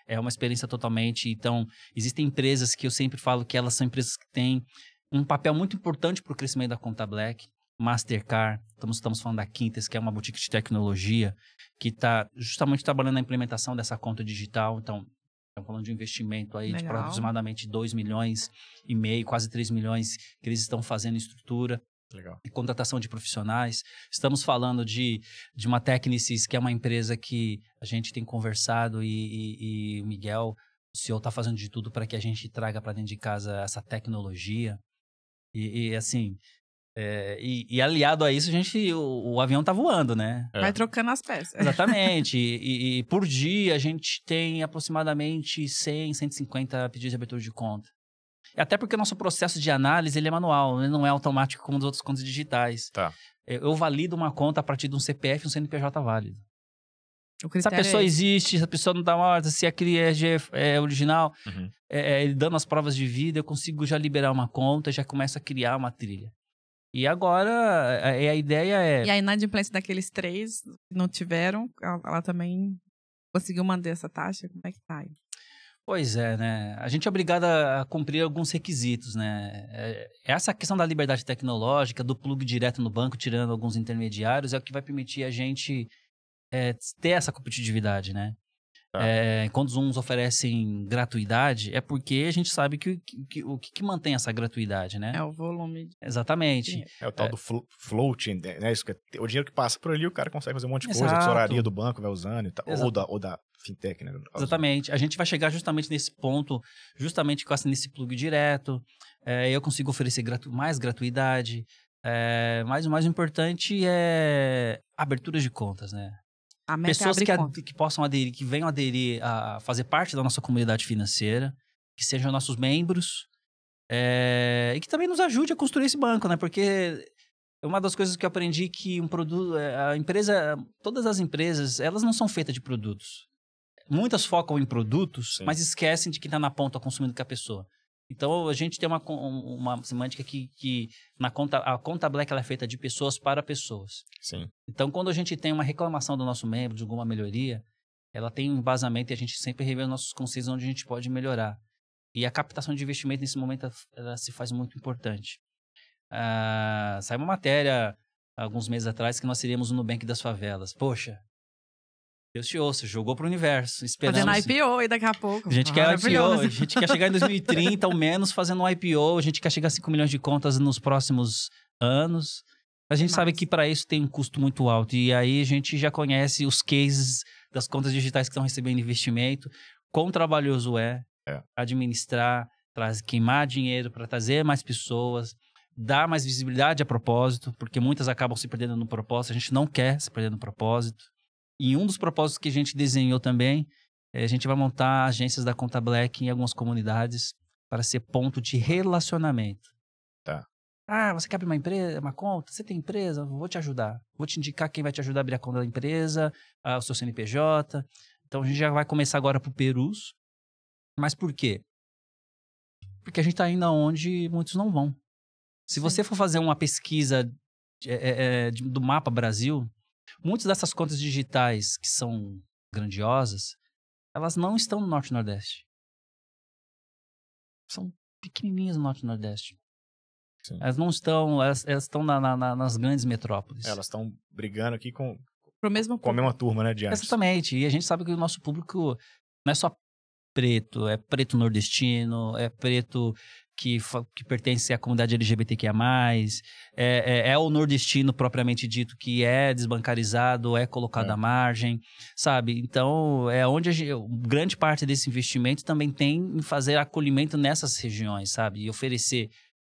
É uma experiência totalmente. Então, existem empresas que eu sempre falo que elas são empresas que têm um papel muito importante para o crescimento da conta Black. Mastercard, estamos, estamos falando da Quintas, que é uma boutique de tecnologia, que está justamente trabalhando na implementação dessa conta digital. Então, estamos falando de um investimento aí de Legal. aproximadamente 2 milhões e meio, quase 3 milhões que eles estão fazendo em estrutura Legal. e contratação de profissionais. Estamos falando de, de uma Technicis, que é uma empresa que a gente tem conversado e, e- e o Miguel, o senhor está fazendo de tudo para que a gente traga para dentro de casa essa tecnologia. E, e, assim, é, e, e aliado a isso, a gente, o, o avião tá voando, né? É. Vai trocando as peças. Exatamente. e, e- por dia a gente tem aproximadamente 100, 150 pedidos de abertura de conta. E Até porque o nosso processo de análise ele é manual, ele não é automático como os outros contas digitais. Tá. Eu eu valido uma conta a partir de um CPF e um CNPJ válido. O Se a critério pessoa é existe, se a pessoa não dá uma ordem, se aquele RG é original, Uhum. é, é, ele dando as provas de vida, eu consigo já liberar uma conta e já começo a criar uma trilha. E agora, a, a ideia é... E a inadimplência daqueles três que não tiveram, ela, ela também conseguiu manter essa taxa? Como é que tá aí? Pois é, né? A gente é obrigado a cumprir alguns requisitos, né? É- Essa questão da liberdade tecnológica, do plug direto no banco, tirando alguns intermediários, é o que vai permitir a gente é, ter essa competitividade, né? Tá. É, quando uns oferecem gratuidade, é porque a gente sabe que, que- que- o que, que mantém essa gratuidade, né? É o volume. de Exatamente. dinheiro. É o tal do flo- float, né? Isso que é- o dinheiro que passa por ali, o cara consegue fazer um monte de coisa, a Exato. tesouraria do banco vai usando e tal. Exato. Ou da, ou da fintech, né? Exatamente. A gente vai chegar justamente nesse ponto, justamente com nesse plug direto. É, eu consigo oferecer gratu- mais gratuidade. É, mas o mais importante é abertura de contas, né? A meta Pessoas que, que possam aderir, que venham aderir a fazer parte da nossa comunidade financeira, que sejam nossos membros, é, e que também nos ajude a construir esse banco, né? Porque uma das coisas que eu aprendi que um produto, é, a empresa, todas as empresas, elas não são feitas de produtos. Muitas focam em produtos, Sim. mas esquecem de quem está na ponta consumindo com a pessoa. Então a gente tem uma, uma semântica que, que na conta, a conta Black é feita de pessoas para pessoas. Sim. Então, quando a gente tem uma reclamação do nosso membro, de alguma melhoria, ela tem um embasamento e a gente sempre revê os nossos conselhos onde a gente pode melhorar. E a captação de investimento nesse momento ela- ela se faz muito importante. Ah, saiu uma matéria alguns meses atrás que nós seríamos o Nubank das favelas. Poxa, Deus te ouça, jogou para o universo. Esperamos. Fazendo IPO aí daqui a pouco. A gente quer IPO, a gente quer chegar em 2030, ao menos, fazendo um IPO. A gente quer chegar a 5 milhões de contas nos próximos anos. A gente Demais. sabe que para isso tem um custo muito alto. E aí a gente já conhece os cases das contas digitais que estão recebendo investimento. Quão trabalhoso é, É. administrar, traz, queimar dinheiro para trazer mais pessoas, dar mais visibilidade a propósito, porque muitas acabam se perdendo no propósito. A gente não quer se perder no propósito. E um dos propósitos que a gente desenhou também é, a gente vai montar agências da Conta Black em algumas comunidades para ser ponto de relacionamento. Tá. Ah, você quer abrir uma empresa, uma conta? Você tem empresa? Vou te ajudar. Vou te indicar quem vai te ajudar a abrir a conta da empresa, ah, o seu CNPJ. Então a gente já vai começar agora pro Perus. Mas por quê? Porque a gente está indo aonde muitos não vão. Se você for fazer uma pesquisa é, é, é, de- do mapa Brasil, muitas dessas contas digitais que são grandiosas, elas não estão no Norte e Nordeste. São pequenininhas no Norte e Nordeste. Sim. Elas não estão, elas, elas estão na- na- na- nas grandes metrópoles. Elas estão brigando aqui com, Pro mesmo com a mesma turma, né, de antes. Exatamente. E a gente sabe que o nosso público não é só preto, é preto nordestino, é preto que, que pertence à comunidade LGBTQIA+, é, é, é o nordestino propriamente dito que é desbancarizado, é colocado É. à margem, sabe? Então, é onde a gente, grande parte desse investimento também tem em fazer acolhimento nessas regiões, sabe? E oferecer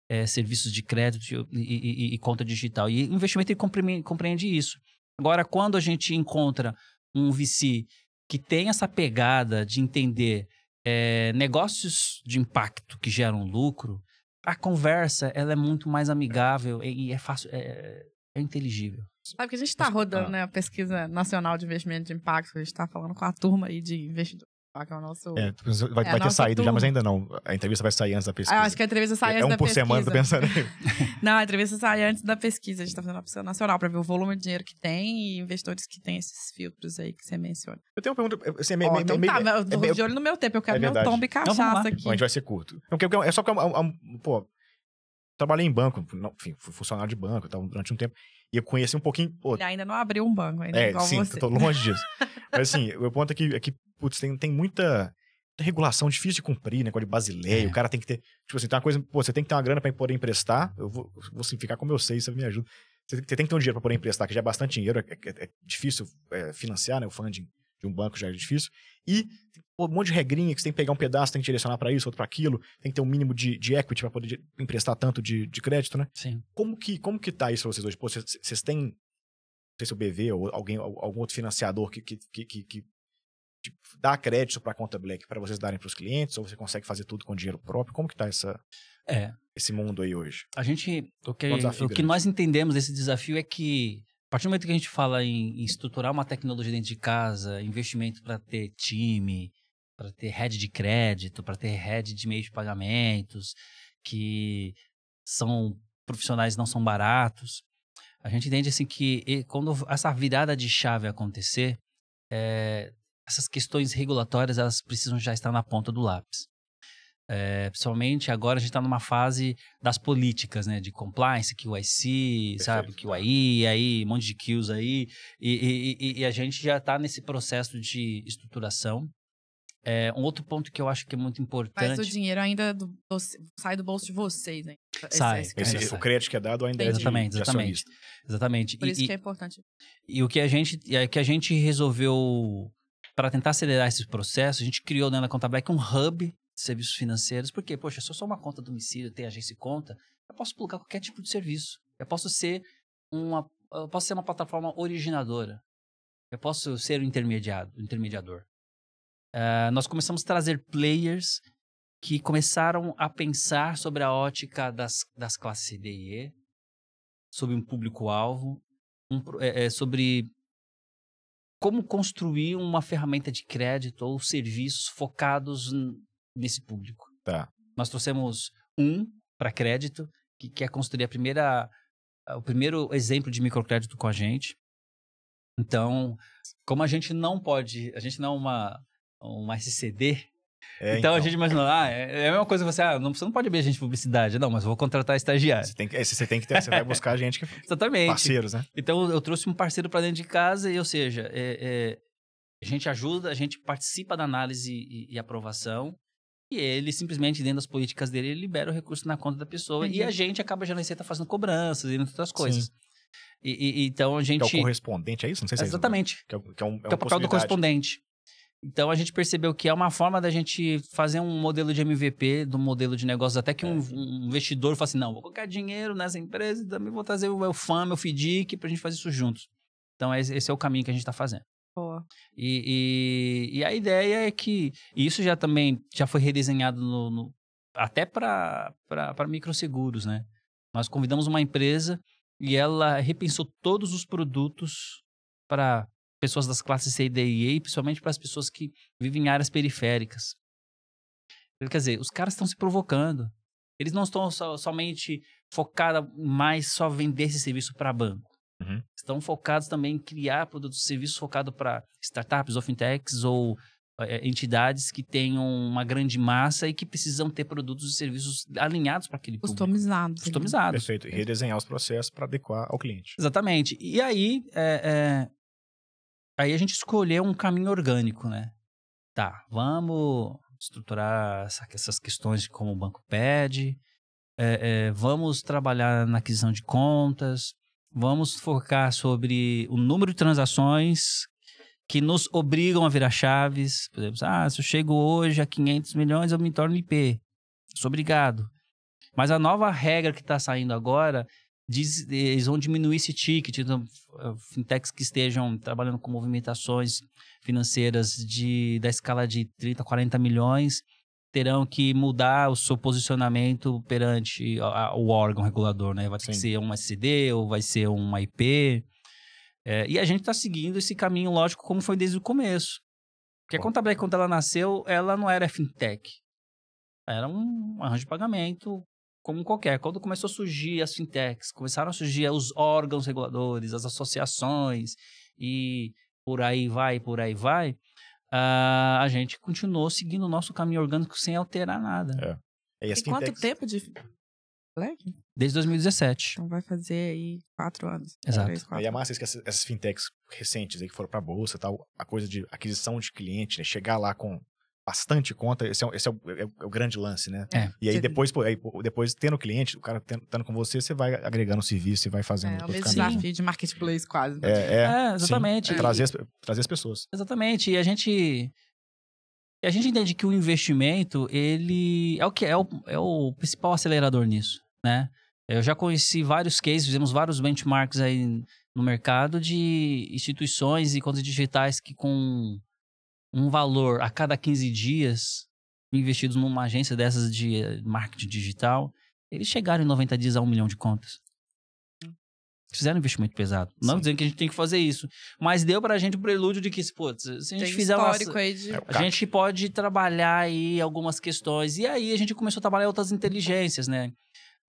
é, serviços de crédito e, e- e- conta digital. E investimento ele compreende, compreende isso. Agora, quando a gente encontra um VC que tem essa pegada de entender é, negócios de impacto que geram lucro, a conversa ela é muito mais amigável e, e é fácil, é, é inteligível. Sabe que a gente está Ah. rodando né, a pesquisa nacional de investimento de impacto, a gente está falando com a turma aí de investidores, que é o nosso... É, vai, É vai ter saído já, turma. mas ainda não. A entrevista vai sair antes da pesquisa. Ah, acho que a entrevista sai é antes um da por pesquisa. semana, tô pensando. Não, a entrevista sai antes da pesquisa. A gente tá fazendo uma pesquisa nacional para ver o volume de dinheiro que tem e investidores que têm esses filtros aí que você menciona. Eu tenho uma pergunta. Assim, é meio, meio- então meio- tá, é eu tô meio- de olho no meu tempo. Eu quero É meu tombo e cachaça aqui. Bom, a gente vai ser curto. Porque é só que, é um- é um- pô, trabalhei em banco, não, enfim, fui funcionário de banco e tal, durante um tempo. E eu conheci um pouquinho, pô, Ele ainda não abriu um banco, ainda é, igual sim, você. tô longe disso. Mas assim, o ponto é que, é que putz, tem, tem muita, regulação difícil de cumprir, negócio de basileia, É. o cara tem que ter, tipo assim, tem uma coisa, pô, você tem que ter uma grana pra poder emprestar, eu vou, vou simplificar como eu sei, você me ajuda. Você, tem que ter um dinheiro pra poder emprestar, que já é bastante dinheiro, é, é- é difícil é, financiar, né, o funding de um banco já é difícil. E um monte de regrinha que você tem que pegar um pedaço, tem que direcionar pra isso, outro pra aquilo, tem que ter um mínimo de, de equity pra poder de- emprestar tanto de, de crédito, né? Sim. Como que, como que tá isso pra vocês hoje? Pô, vocês, têm, não sei se o BV ou alguém, al- algum outro financiador que, que, que, que- dá crédito pra conta Black pra vocês darem pros clientes, ou você consegue fazer tudo com dinheiro próprio? Como que tá essa, É. esse mundo aí hoje? A gente. O que, um o que nós entendemos desse desafio é que, a partir do momento que a gente fala em, em estruturar uma tecnologia dentro de casa, investimento para ter time, para ter rede de crédito, para ter rede de meio de pagamentos, que são profissionais não são baratos, a gente entende assim que quando essa virada de chave acontecer, é, essas questões regulatórias elas precisam já estar na ponta do lápis. É, principalmente agora a gente está numa fase das políticas, né? De compliance, QIC, sabe? QI, aí, um monte de kills aí. E, e, e, e a gente já está nesse processo de estruturação. É, um outro ponto que eu acho que é muito importante. Mas o dinheiro ainda do, do, sai do bolso de vocês, né? Sai. Esse, esse, o crédito que é dado ainda exatamente, é de, exatamente, de exatamente. Por isso que é importante. E o que a gente, o que a gente resolveu para tentar acelerar esses processos, a gente criou dentro da Conta Black um hub de serviços financeiros, porque, poxa, se eu sou uma conta domicílio, tem agência e conta, eu posso plugar qualquer tipo de serviço. Eu posso ser uma, eu posso ser uma plataforma originadora. Eu posso ser o intermediado, o intermediador. Uh, nós começamos a trazer players que começaram a pensar sobre a ótica das, das classes D e E, sobre um público-alvo, um, é, sobre como construir uma ferramenta de crédito ou serviços focados nesse público. Tá. Nós trouxemos um para crédito, que quer construir a primeira, o primeiro exemplo de microcrédito com a gente. Então, como a gente não pode, a gente não é uma, uma SCD, é, então, então, a gente imaginou, ah, é, é a mesma coisa que você, ah, não, você não pode abrir a gente de publicidade, não, mas eu vou contratar estagiário. Você tem que, você tem que ter, você vai buscar gente que Exatamente. parceiros, né? Então eu trouxe um parceiro para dentro de casa, e, ou seja, é, é, a gente ajuda, a gente participa da análise e, e, aprovação, e ele simplesmente, dentro das políticas dele, ele libera o recurso na conta da pessoa, uhum. e a gente acaba já na receita fazendo cobranças e outras coisas. E, e, então a gente. Que é o correspondente, é isso? Não sei se é Exatamente. Que é, que é, um, é, que é o papel do correspondente. Então a gente percebeu que é uma forma da gente fazer um modelo de MVP, do modelo de negócios, até que um, é. um investidor fala assim: não, vou colocar dinheiro nessa empresa e também vou trazer o meu fã, meu FDIC, pra gente fazer isso juntos. Então esse é o caminho que a gente está fazendo. Boa. E, e, e, a ideia é que isso já também já foi redesenhado no, no até para microseguros, né? Nós convidamos uma empresa e ela repensou todos os produtos para pessoas das classes C, D e E, principalmente para as pessoas que vivem em áreas periféricas. Quer dizer, os caras estão se provocando. Eles não estão so, somente focados mais só vender esse serviço para banco. Uhum. Estão focados também em criar produtos e serviços focados para startups ou fintechs ou é, entidades que tenham uma grande massa e que precisam ter produtos e serviços alinhados para aquele Customizados. público. Customizados. Perfeito. E redesenhar os processos para adequar ao cliente. Exatamente. E aí, é, é, Aí a gente escolheu um caminho orgânico, né? Tá, vamos estruturar essa, essas questões como o banco pede, é, é, vamos trabalhar na aquisição de contas, vamos focar sobre o número de transações que nos obrigam a virar chaves. Por exemplo, ah, se eu chego hoje a 500 milhões, eu me torno IP. Sou obrigado. Mas a nova regra que está saindo agora diz, eles vão diminuir esse ticket. Então, eh, fintechs que estejam trabalhando com movimentações financeiras de, da escala de 30, 40 milhões terão que mudar o seu posicionamento perante a, a, o órgão regulador, né? Vai ter Sim. que ser um SD ou vai ser uma IP. É, e a gente está seguindo esse caminho, lógico, como foi desde o começo. Porque a Contableck, quando ela nasceu, ela não era fintech. Era um arranjo de pagamento como qualquer. Quando começou a surgir as fintechs, começaram a surgir os órgãos reguladores, as associações e por aí vai, por aí vai, uh, a gente continuou seguindo o nosso caminho orgânico sem alterar nada. É. E, e quanto tempo de Black? Desde 2017. Então vai fazer aí quatro anos. Exato. Três, quatro. E é massa que essas, essas fintechs recentes aí que foram pra bolsa tal, a coisa de aquisição de cliente, né? Chegar lá com bastante conta, esse é, esse é, o, é, é o, grande lance, né? É. E aí depois, aí, depois tendo o cliente, o cara estando com você, você vai agregando serviço e vai fazendo. É, o mesmo desafio de marketplace quase. Né? É, é, exatamente. Sim, é trazer, as, trazer as pessoas. Exatamente. E a gente a gente entende que o investimento, ele é o que é o, é o principal acelerador nisso, né? Eu já conheci vários cases, fizemos vários benchmarks aí no mercado de instituições e contas digitais que com um valor a cada 15 dias investidos numa agência dessas de eh, marketing digital, eles chegaram em 90 dias a um milhão de contas. Fizeram um investimento pesado. Não Sim. dizendo que a gente tem que fazer isso. Mas deu pra gente o um prelúdio de que, putz, se a gente tem fizer uma, aí de... É, A gente pode trabalhar aí algumas questões. E aí a gente começou a trabalhar outras inteligências, né?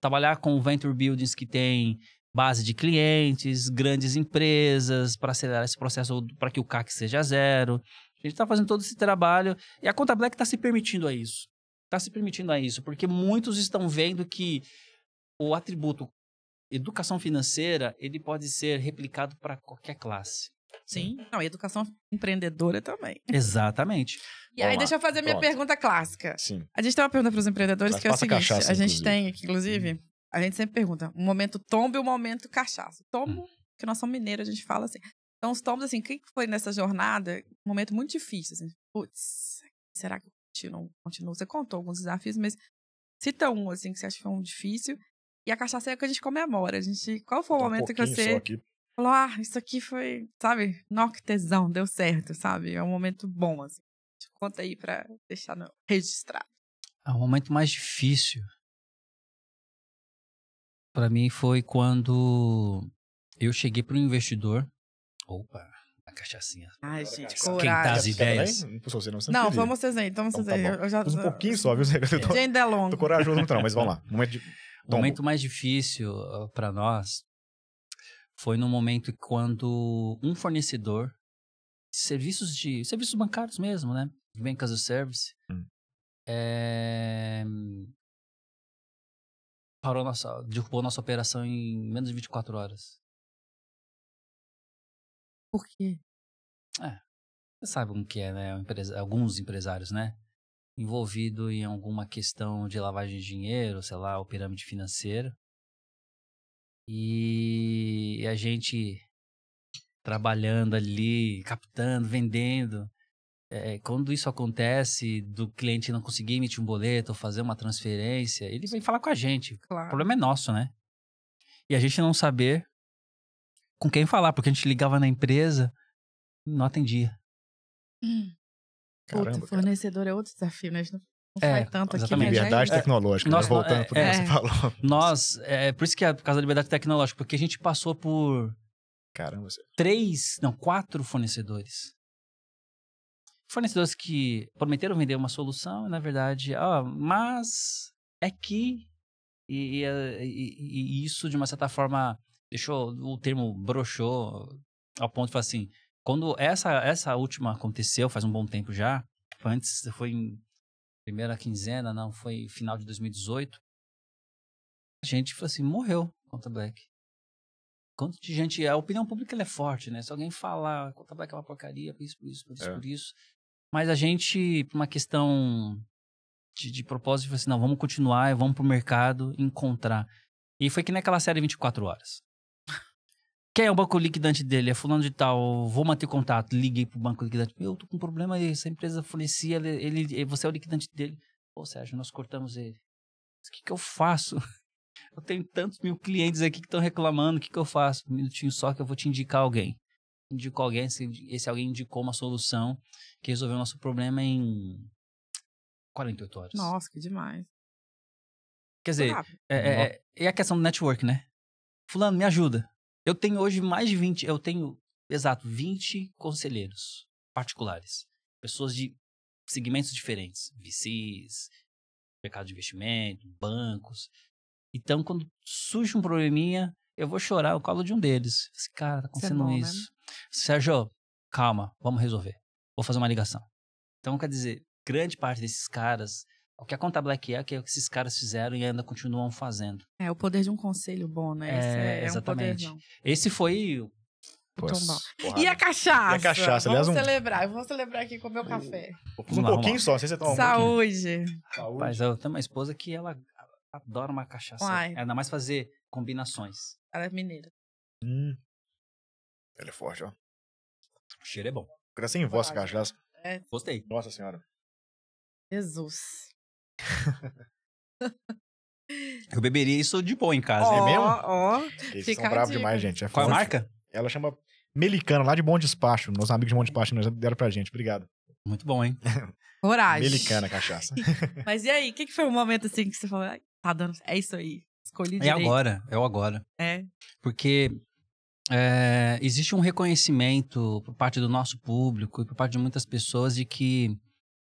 Trabalhar com venture buildings que tem base de clientes, grandes empresas, para acelerar esse processo para que o CAC seja zero. A gente está fazendo todo esse trabalho e a Conta Black está se permitindo a isso. está se permitindo a isso, porque muitos estão vendo que o atributo educação financeira ele pode ser replicado para qualquer classe. Sim. Não, e educação empreendedora também. Exatamente. E aí, deixa eu fazer a minha Pronto. pergunta clássica. Sim. A gente tem uma pergunta para os empreendedores Mas que é o seguinte: cachaça, a gente inclusive. tem aqui, inclusive, a gente sempre pergunta: um momento tombo e um momento cachaça. Tombo, que nós somos mineiros, a gente fala assim. Então, os tombos, assim, o que foi nessa jornada? Um momento muito difícil, assim. Putz, será que eu continuo? continuo? Você contou alguns desafios, mas cita um, assim, que você acha que foi um difícil. E a cachaça é o que a gente comemora. A gente, qual foi o Um momento que você falou, ah, isso aqui foi, sabe, tesão, deu certo, sabe? É um momento bom, assim. Conta aí pra deixar no, registrado. Ah, O momento mais difícil para mim foi quando eu cheguei para um investidor. Opa, a cachaçinha. Ai, gente, Quem Quem tá as coragem. ideias? Não, não, você não, você Não, queria. vamos vocês aí, então Então vocês tá aí. Eu já, um pouquinho só, viu? Eu tô, ainda é longo. tô corajoso não, mas vamos lá. Momento de... O momento mais difícil para nós foi no momento quando um fornecedor de serviços de serviços bancários mesmo, né? Bank as a Service, Hum. é, parou nossa, derrubou nossa operação em menos de 24 horas. Por quê? Você sabe como que é, né? O alguns empresários, né? Envolvido em alguma questão de lavagem de dinheiro, sei lá, ou pirâmide financeira. E a gente trabalhando ali, captando, vendendo. É, quando isso acontece, do cliente não conseguir emitir um boleto ou fazer uma transferência, ele vem falar com a gente. O Claro. problema é nosso, né? E a gente não saber com quem falar, porque a gente ligava na empresa e não atendia. Puta, Caramba, cara. fornecedor é outro desafio, né? A gente não É, faz tanto aqui, exatamente. já Liberdade é- tecnológica, Nossa, né? voltando é- pro que é. você falou. Nós, é por isso que é por causa da liberdade tecnológica, porque a gente passou por Caramba, você... três, não, quatro fornecedores. Fornecedores que prometeram vender uma solução e, na verdade, ó, mas é que. E, e- e- e isso, de uma certa forma, deixou o termo broxou ao ponto de falar assim: quando essa, essa última aconteceu, faz um bom tempo já, foi antes, foi em primeira quinzena, não, foi final de 2018, a gente falou assim: morreu Conta Black. Quanto de gente. A opinião pública é forte, né? Se alguém falar Conta Black é uma porcaria, por isso, por isso, por isso, É. por isso. Mas a gente, por uma questão de, de propósito, falou assim: não, vamos continuar, vamos pro mercado encontrar. E foi que naquela série 24 horas. Quem é o banco liquidante dele? É fulano de tal, vou manter contato. Liguei pro banco liquidante. Meu, eu tô com um problema aí, essa empresa fornecia, ele, ele- você é o liquidante dele. Pô, Sérgio, nós cortamos ele. O que, que eu faço? Eu tenho tantos mil clientes aqui que estão reclamando, o que, que eu faço? Um minutinho só que eu vou te indicar alguém. Indicou alguém, esse, esse alguém indicou uma solução que resolveu o nosso problema em 48 horas. Nossa, que demais. Quer dizer, é, é, é- é a questão do network, né? Fulano, me ajuda. Eu tenho hoje mais de 20, eu tenho, exato, 20 conselheiros particulares. Pessoas de segmentos diferentes. VCs, mercado de investimento, bancos. Então, quando surge um probleminha, eu vou chorar o colo de um deles. Esse cara, tá Isso é acontecendo bom, né? isso. Sérgio, calma, vamos resolver. Vou fazer uma ligação. Então, quer dizer, grande parte desses caras, o que a Conta Black é, que é o que esses caras fizeram e ainda continuam fazendo. É o poder de um conselho bom, né? Esse É, é, é um exatamente. poderzão. Esse foi. o- Pois, bom. porrada. E a cachaça? E a cachaça, Vamos aliás, um- celebrar. Eu vou celebrar aqui com o meu café. Eu um Vamos pouquinho vamos só, não sei se você toma um Saúde. Mas eu tenho uma esposa que ela adora uma cachaça. Uai. Ainda mais fazer combinações. Ela é mineira. Hum. Ele é forte, ó. O cheiro é bom. Fica sem voz, cachaça. Gostei. Nossa senhora. Jesus. Eu beberia isso de boa em casa. É mesmo? Ó, Vocês Fica são a bravos dica. demais, gente. É Qual é a forte. marca? Ela chama Melicana, lá de Bom Despacho. Meus amigos de Bom Despacho nós deram pra gente. Obrigado. Muito bom, hein? coragem. Melicana, cachaça. Mas e aí, o que, que foi o momento assim que você falou? "Ai, Tá dando. É isso aí. Escolhi É direito. agora. É o agora. É. Porque é, existe um reconhecimento por parte do nosso público e por parte de muitas pessoas de que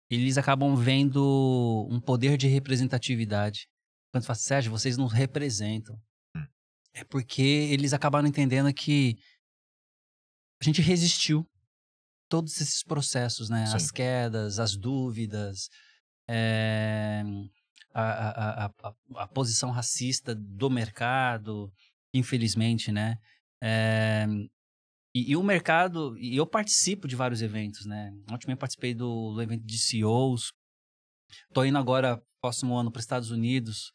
eles acabam vendo um poder de representatividade. Quando fala, Sérgio, vocês nos representam. Hum. É porque eles acabaram entendendo que a gente resistiu todos esses processos, né? Sim. As quedas, as dúvidas, é, a, a, a, a, posição racista do mercado, infelizmente, né? É, e, e, o mercado, e eu participo de vários eventos, né? Ontem também participei do, do evento de CEOs. Tô indo agora, próximo ano, para os Estados Unidos,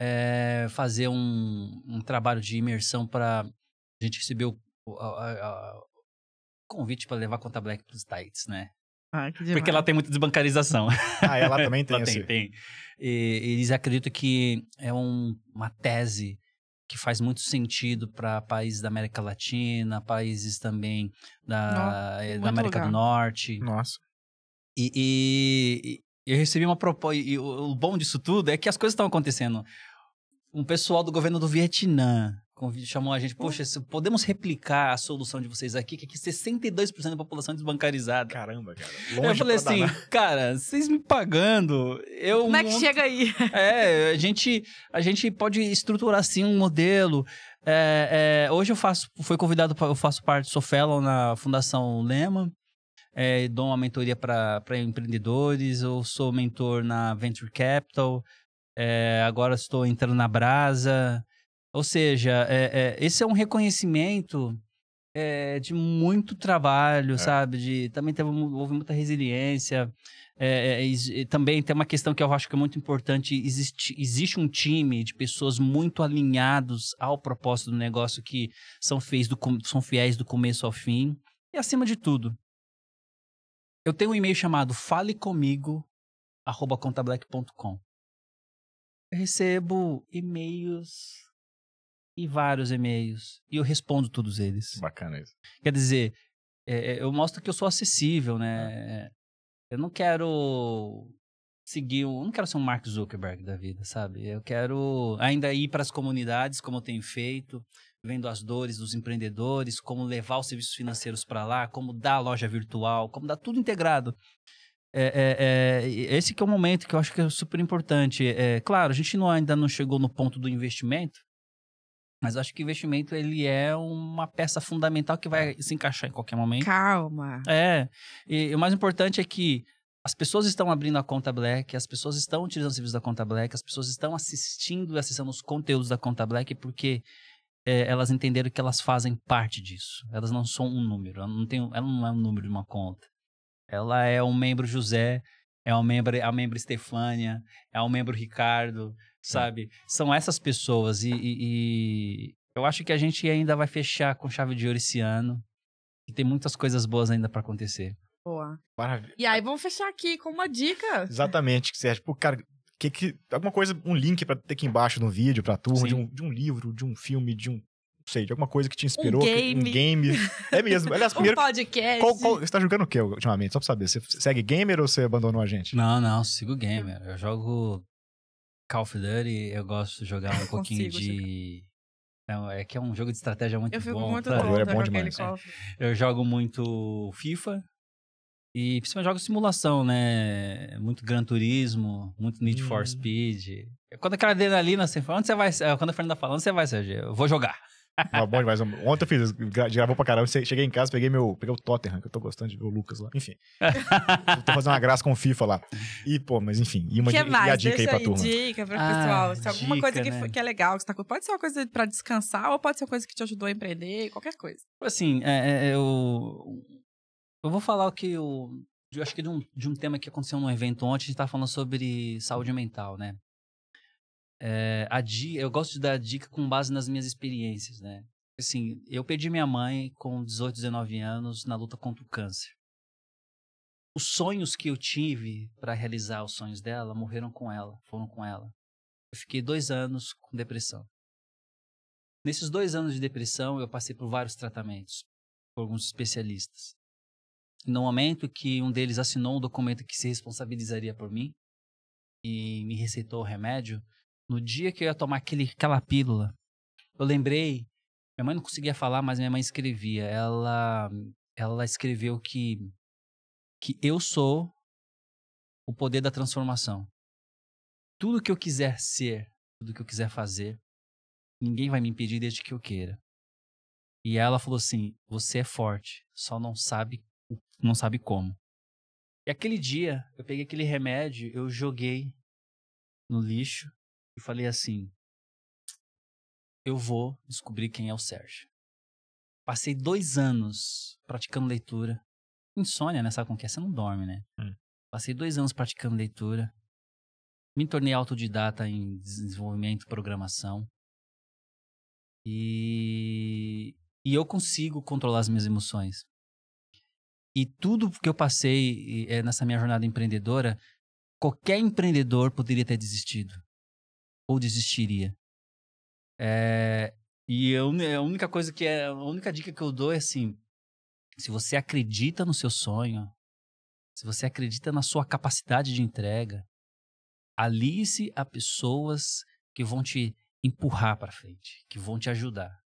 é, fazer um, um trabalho de imersão para a gente receber o, o convite para levar a Conta Black para os States, né? Ah, Porque lá tem muita desbancarização. Ah, ela também tem, ela tem, tem. E, eles acreditam que é um, uma tese que faz muito sentido para países da América Latina, países também da, eh, da América lugar. do Norte. Nossa. E, e, e eu recebi uma proposta. E o, o bom disso tudo é que as coisas estão acontecendo. Um pessoal do governo do Vietnã chamou a gente, poxa, podemos replicar a solução de vocês aqui, que aqui 62% da população é desbancarizada. Caramba, cara. Longe eu falei assim, danar. cara, vocês me pagando, eu... Como é que chega aí? É, a gente, a gente pode estruturar assim um modelo. É, é, hoje eu faço, fui convidado, pra, eu faço parte, sou fellow na Fundação Lema, é, dou uma mentoria para empreendedores, eu sou mentor na Venture Capital, é, agora estou entrando na Brasa, ou seja, é, é, esse é um reconhecimento é, de muito trabalho, é. sabe? De, também teve, houve muita resiliência. É, é, também tem uma questão que eu acho que é muito importante: existe, existe um time de pessoas muito alinhados ao propósito do negócio que são, fez do, são fiéis do começo ao fim. E acima de tudo, eu tenho um e-mail chamado falecomigo@contablack.com. Eu recebo e-mails e vários e-mails. E eu respondo todos eles. Bacana isso. Quer dizer, é, eu mostro que eu sou acessível, né? Eu não quero seguir um, eu não quero ser um Mark Zuckerberg da vida, sabe? Eu quero ainda ir para as comunidades, como eu tenho feito, vendo as dores dos empreendedores, como levar os serviços financeiros para lá, como dar a loja virtual, como dar tudo integrado. É, é, é, esse que é o momento que eu acho que é super importante. É, claro, a gente não, ainda não chegou no ponto do investimento, mas eu acho que o investimento ele é uma peça fundamental que vai se encaixar em qualquer momento. Calma. É. E, e o mais importante é que as pessoas estão abrindo a conta Black, as pessoas estão utilizando os serviços da conta Black, as pessoas estão assistindo e acessando os conteúdos da conta Black porque é, elas entenderam que elas fazem parte disso. Elas não são um número. Ela não, tem, ela não é um número de uma conta. Ela é um membro José, é um membro, é um membro Estefânia, é um membro Ricardo, sabe? São essas pessoas e, e, e, eu acho que a gente ainda vai fechar com chave de ouro esse ano. E tem muitas coisas boas ainda para acontecer. Boa. Maravilha. E aí vamos fechar aqui com uma dica. Exatamente, que Sérgio, pô, cara, que, que, alguma coisa, um link para ter aqui embaixo no vídeo pra turma, de um, de um livro, de um filme, de um não sei, de alguma coisa que te inspirou. Um game. Um game. É mesmo. Aliás, um primeiro. podcast. Qual, qual, você tá jogando o que ultimamente? Só pra saber. Você segue gamer ou você abandonou a gente? Não, não, sigo gamer. Eu jogo Call of Duty, eu gosto de jogar um pouquinho de. Não, é que é um jogo de estratégia muito eu fico bom. Muito tá? bom, é bom demais. Eu jogo muito FIFA e principalmente jogo simulação, né? Muito Gran Turismo, muito Need hum. for Speed. Quando aquela adrenalina, fala, onde você vai? Quando a Fernanda fala, onde você vai, Sérgio? Eu vou jogar. Ah, bom demais. Ontem eu fiz, gravou pra caramba. Cheguei em casa, peguei meu. Peguei o Tottenham, que eu tô gostando de ver o Lucas lá. Enfim. tô fazendo uma graça com o FIFA lá. E, pô, mas enfim. E, uma, que mais? e a dica Deixa aí pra turma. dica pra ah, pessoal. Se alguma dica, coisa que, né? que é legal, que você tá, pode ser uma coisa pra descansar ou pode ser uma coisa que te ajudou a empreender, qualquer coisa. Assim, é, é, eu. Eu vou falar o que eu. Eu acho que de um, de um tema que aconteceu num evento ontem, a gente tá falando sobre saúde mental, né? É, a dica, eu gosto de dar dica com base nas minhas experiências, né? Assim, eu perdi minha mãe com 18, 19 anos na luta contra o câncer. Os sonhos que eu tive para realizar os sonhos dela morreram com ela, foram com ela. Eu fiquei dois anos com depressão. Nesses dois anos de depressão, eu passei por vários tratamentos, por alguns especialistas. No momento que um deles assinou um documento que se responsabilizaria por mim e me receitou o remédio, no dia que eu ia tomar aquele, aquela pílula, eu lembrei minha mãe não conseguia falar, mas minha mãe escrevia. Ela, ela escreveu que, que eu sou o poder da transformação. Tudo que eu quiser ser, tudo que eu quiser fazer, ninguém vai me impedir desde que eu queira. E ela falou assim: você é forte, só não sabe, não sabe como. E aquele dia, eu peguei aquele remédio, eu joguei no lixo e falei assim: eu vou descobrir quem é o Sérgio. Passei dois anos praticando leitura. Insônia, né? Sabe como que é? Você não dorme, né? Hum. Passei dois anos praticando leitura. Me tornei autodidata em desenvolvimento e programação. E, e eu consigo controlar as minhas emoções. E tudo que eu passei é, nessa minha jornada empreendedora, qualquer empreendedor poderia ter desistido. Ou desistiria. É, e eu, a única coisa que é. A única dica que eu dou é assim: se você acredita no seu sonho, se você acredita na sua capacidade de entrega, alie-se a pessoas que vão te empurrar para frente, que vão te ajudar.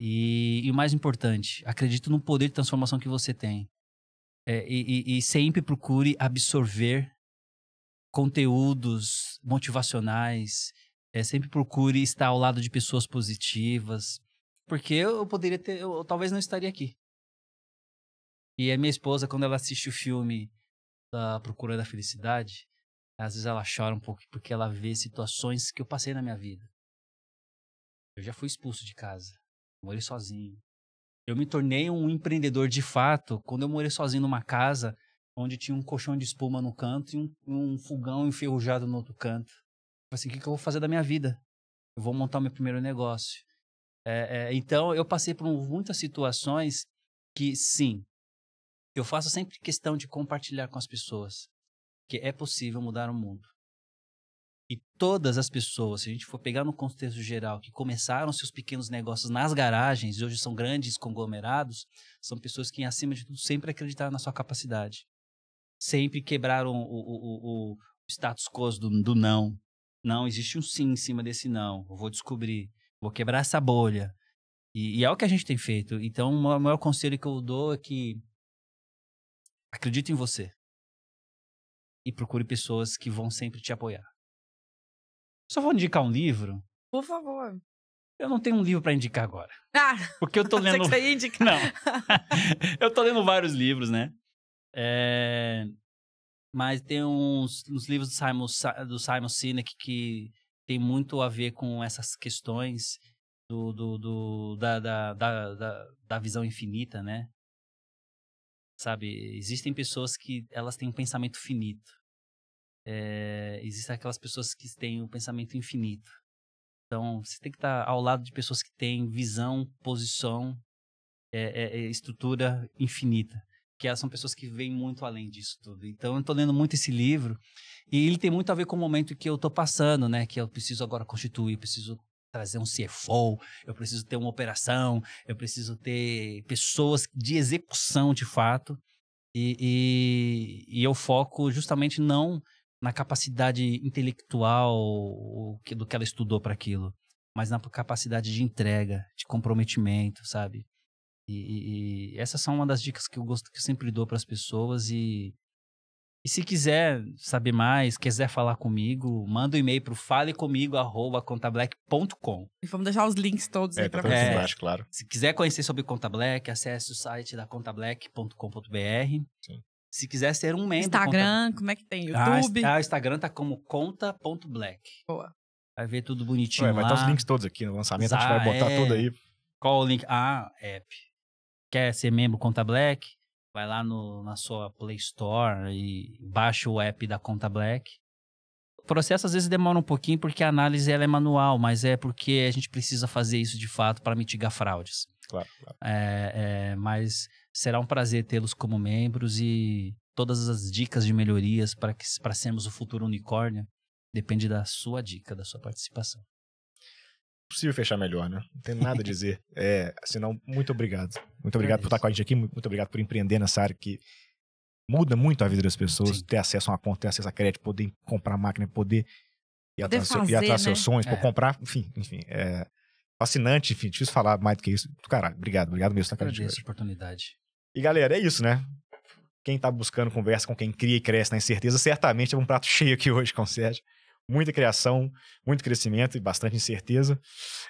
E, e, o mais importante, acredite no poder de transformação que você tem. É, e, e, sempre procure absorver conteúdos motivacionais. É, sempre procure estar ao lado de pessoas positivas. Porque eu poderia ter, eu, eu talvez não estaria aqui. E a minha esposa, quando ela assiste o filme da Procura da Felicidade, às vezes ela chora um pouco porque ela vê situações que eu passei na minha vida. Eu já fui expulso de casa. Morei sozinho. Eu me tornei um empreendedor de fato quando eu morei sozinho numa casa onde tinha um colchão de espuma no canto e um, um fogão enferrujado no outro canto. Falei assim, o que, que eu vou fazer da minha vida? Eu vou montar meu primeiro negócio. É, é, então, eu passei por muitas situações que, sim, eu faço sempre questão de compartilhar com as pessoas que é possível mudar o mundo. E todas as pessoas, se a gente for pegar no contexto geral, que começaram seus pequenos negócios nas garagens e hoje são grandes conglomerados, são pessoas que, acima de tudo, sempre acreditaram na sua capacidade. Sempre quebraram o, o, o, o status quo do, do não. Não, existe um sim em cima desse não. Eu vou descobrir. Vou quebrar essa bolha. E, e, é o que a gente tem feito. Então, o maior conselho que eu dou é que acredite em você. E procure pessoas que vão sempre te apoiar. Só vou indicar um livro. Por favor. Eu não tenho um livro para indicar agora. Ah! Porque eu tô lendo. Você ia indicar. Não. eu tô lendo vários livros, né? É... Mas tem uns, uns livros do Simon, do Simon Sinek que tem muito a ver com essas questões do, do, do da, da, da, da, visão infinita, né? Sabe, existem pessoas que elas têm um pensamento finito é, existem aquelas pessoas que têm um pensamento infinito. Então, você tem que estar ao lado de pessoas que têm visão, posição, é, é, estrutura infinita. Que elas são pessoas que vêm muito além disso tudo. Então, eu estou lendo muito esse livro. E ele tem muito a ver com o momento que eu estou passando, né? Que eu preciso agora constituir, preciso trazer um CFO, eu preciso ter uma operação, eu preciso ter pessoas de execução de fato. E, e, e eu foco justamente não na capacidade intelectual do que ela estudou para aquilo, mas na capacidade de entrega, de comprometimento, sabe? E, e, e, essas são uma das dicas que eu gosto que eu sempre dou para as pessoas e e se quiser saber mais, quiser falar comigo, manda um e-mail para falecomigo@contablack.com. E vamos deixar os links todos é, aí para tá você. Embaixo, claro. Se quiser conhecer sobre Conta Black, acesse o site da contablack.com.br. Sim. Se quiser ser um membro. Instagram, conta... como é que tem? Ah, YouTube? Ah, o Instagram tá como conta.black. Boa. Vai ver tudo bonitinho Ué, vai lá. Vai estar os links todos aqui no lançamento, a gente vai botar é... tudo aí. Qual o link? Ah, app. Quer ser membro Conta Black? Vai lá no, na sua Play Store e baixa o app da Conta Black. O processo às vezes demora um pouquinho porque a análise ela é manual, mas é porque a gente precisa fazer isso de fato para mitigar fraudes. Claro, claro. É, é, mas será um prazer tê-los como membros e todas as dicas de melhorias para sermos o futuro unicórnio depende da sua dica, da sua participação. Possível fechar melhor, né? Não tem nada a dizer. É, senão, muito obrigado. Muito obrigado por estar com a gente aqui, muito obrigado por empreender nessa área que muda muito a vida das pessoas, Sim. ter acesso a uma conta, ter acesso a crédito, poder comprar máquina, poder ir atrás, fazer, ir atrás né? seus sonhos, É. comprar, enfim, enfim, é fascinante, enfim, difícil falar mais do que isso. Caralho, obrigado, obrigado mesmo por estar com a gente Agradeço hoje. a oportunidade. E galera, é isso, né? Quem tá buscando conversa com quem cria e cresce na incerteza, certamente é um prato cheio aqui hoje com o Sérgio muita criação, muito crescimento e bastante incerteza.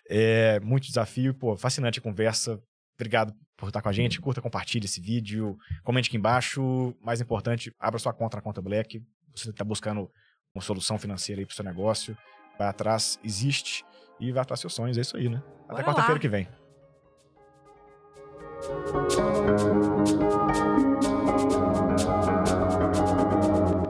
É, muito desafio, pô, fascinante a conversa. Obrigado por estar com a gente. Curta, compartilhe esse vídeo, comente aqui embaixo. Mais importante, abra sua conta na conta Black. Você está buscando uma solução financeira aí para o seu negócio. Vai atrás, existe e vai atrás seus sonhos. É isso aí, né? Até quarta-feira que vem. Thank you.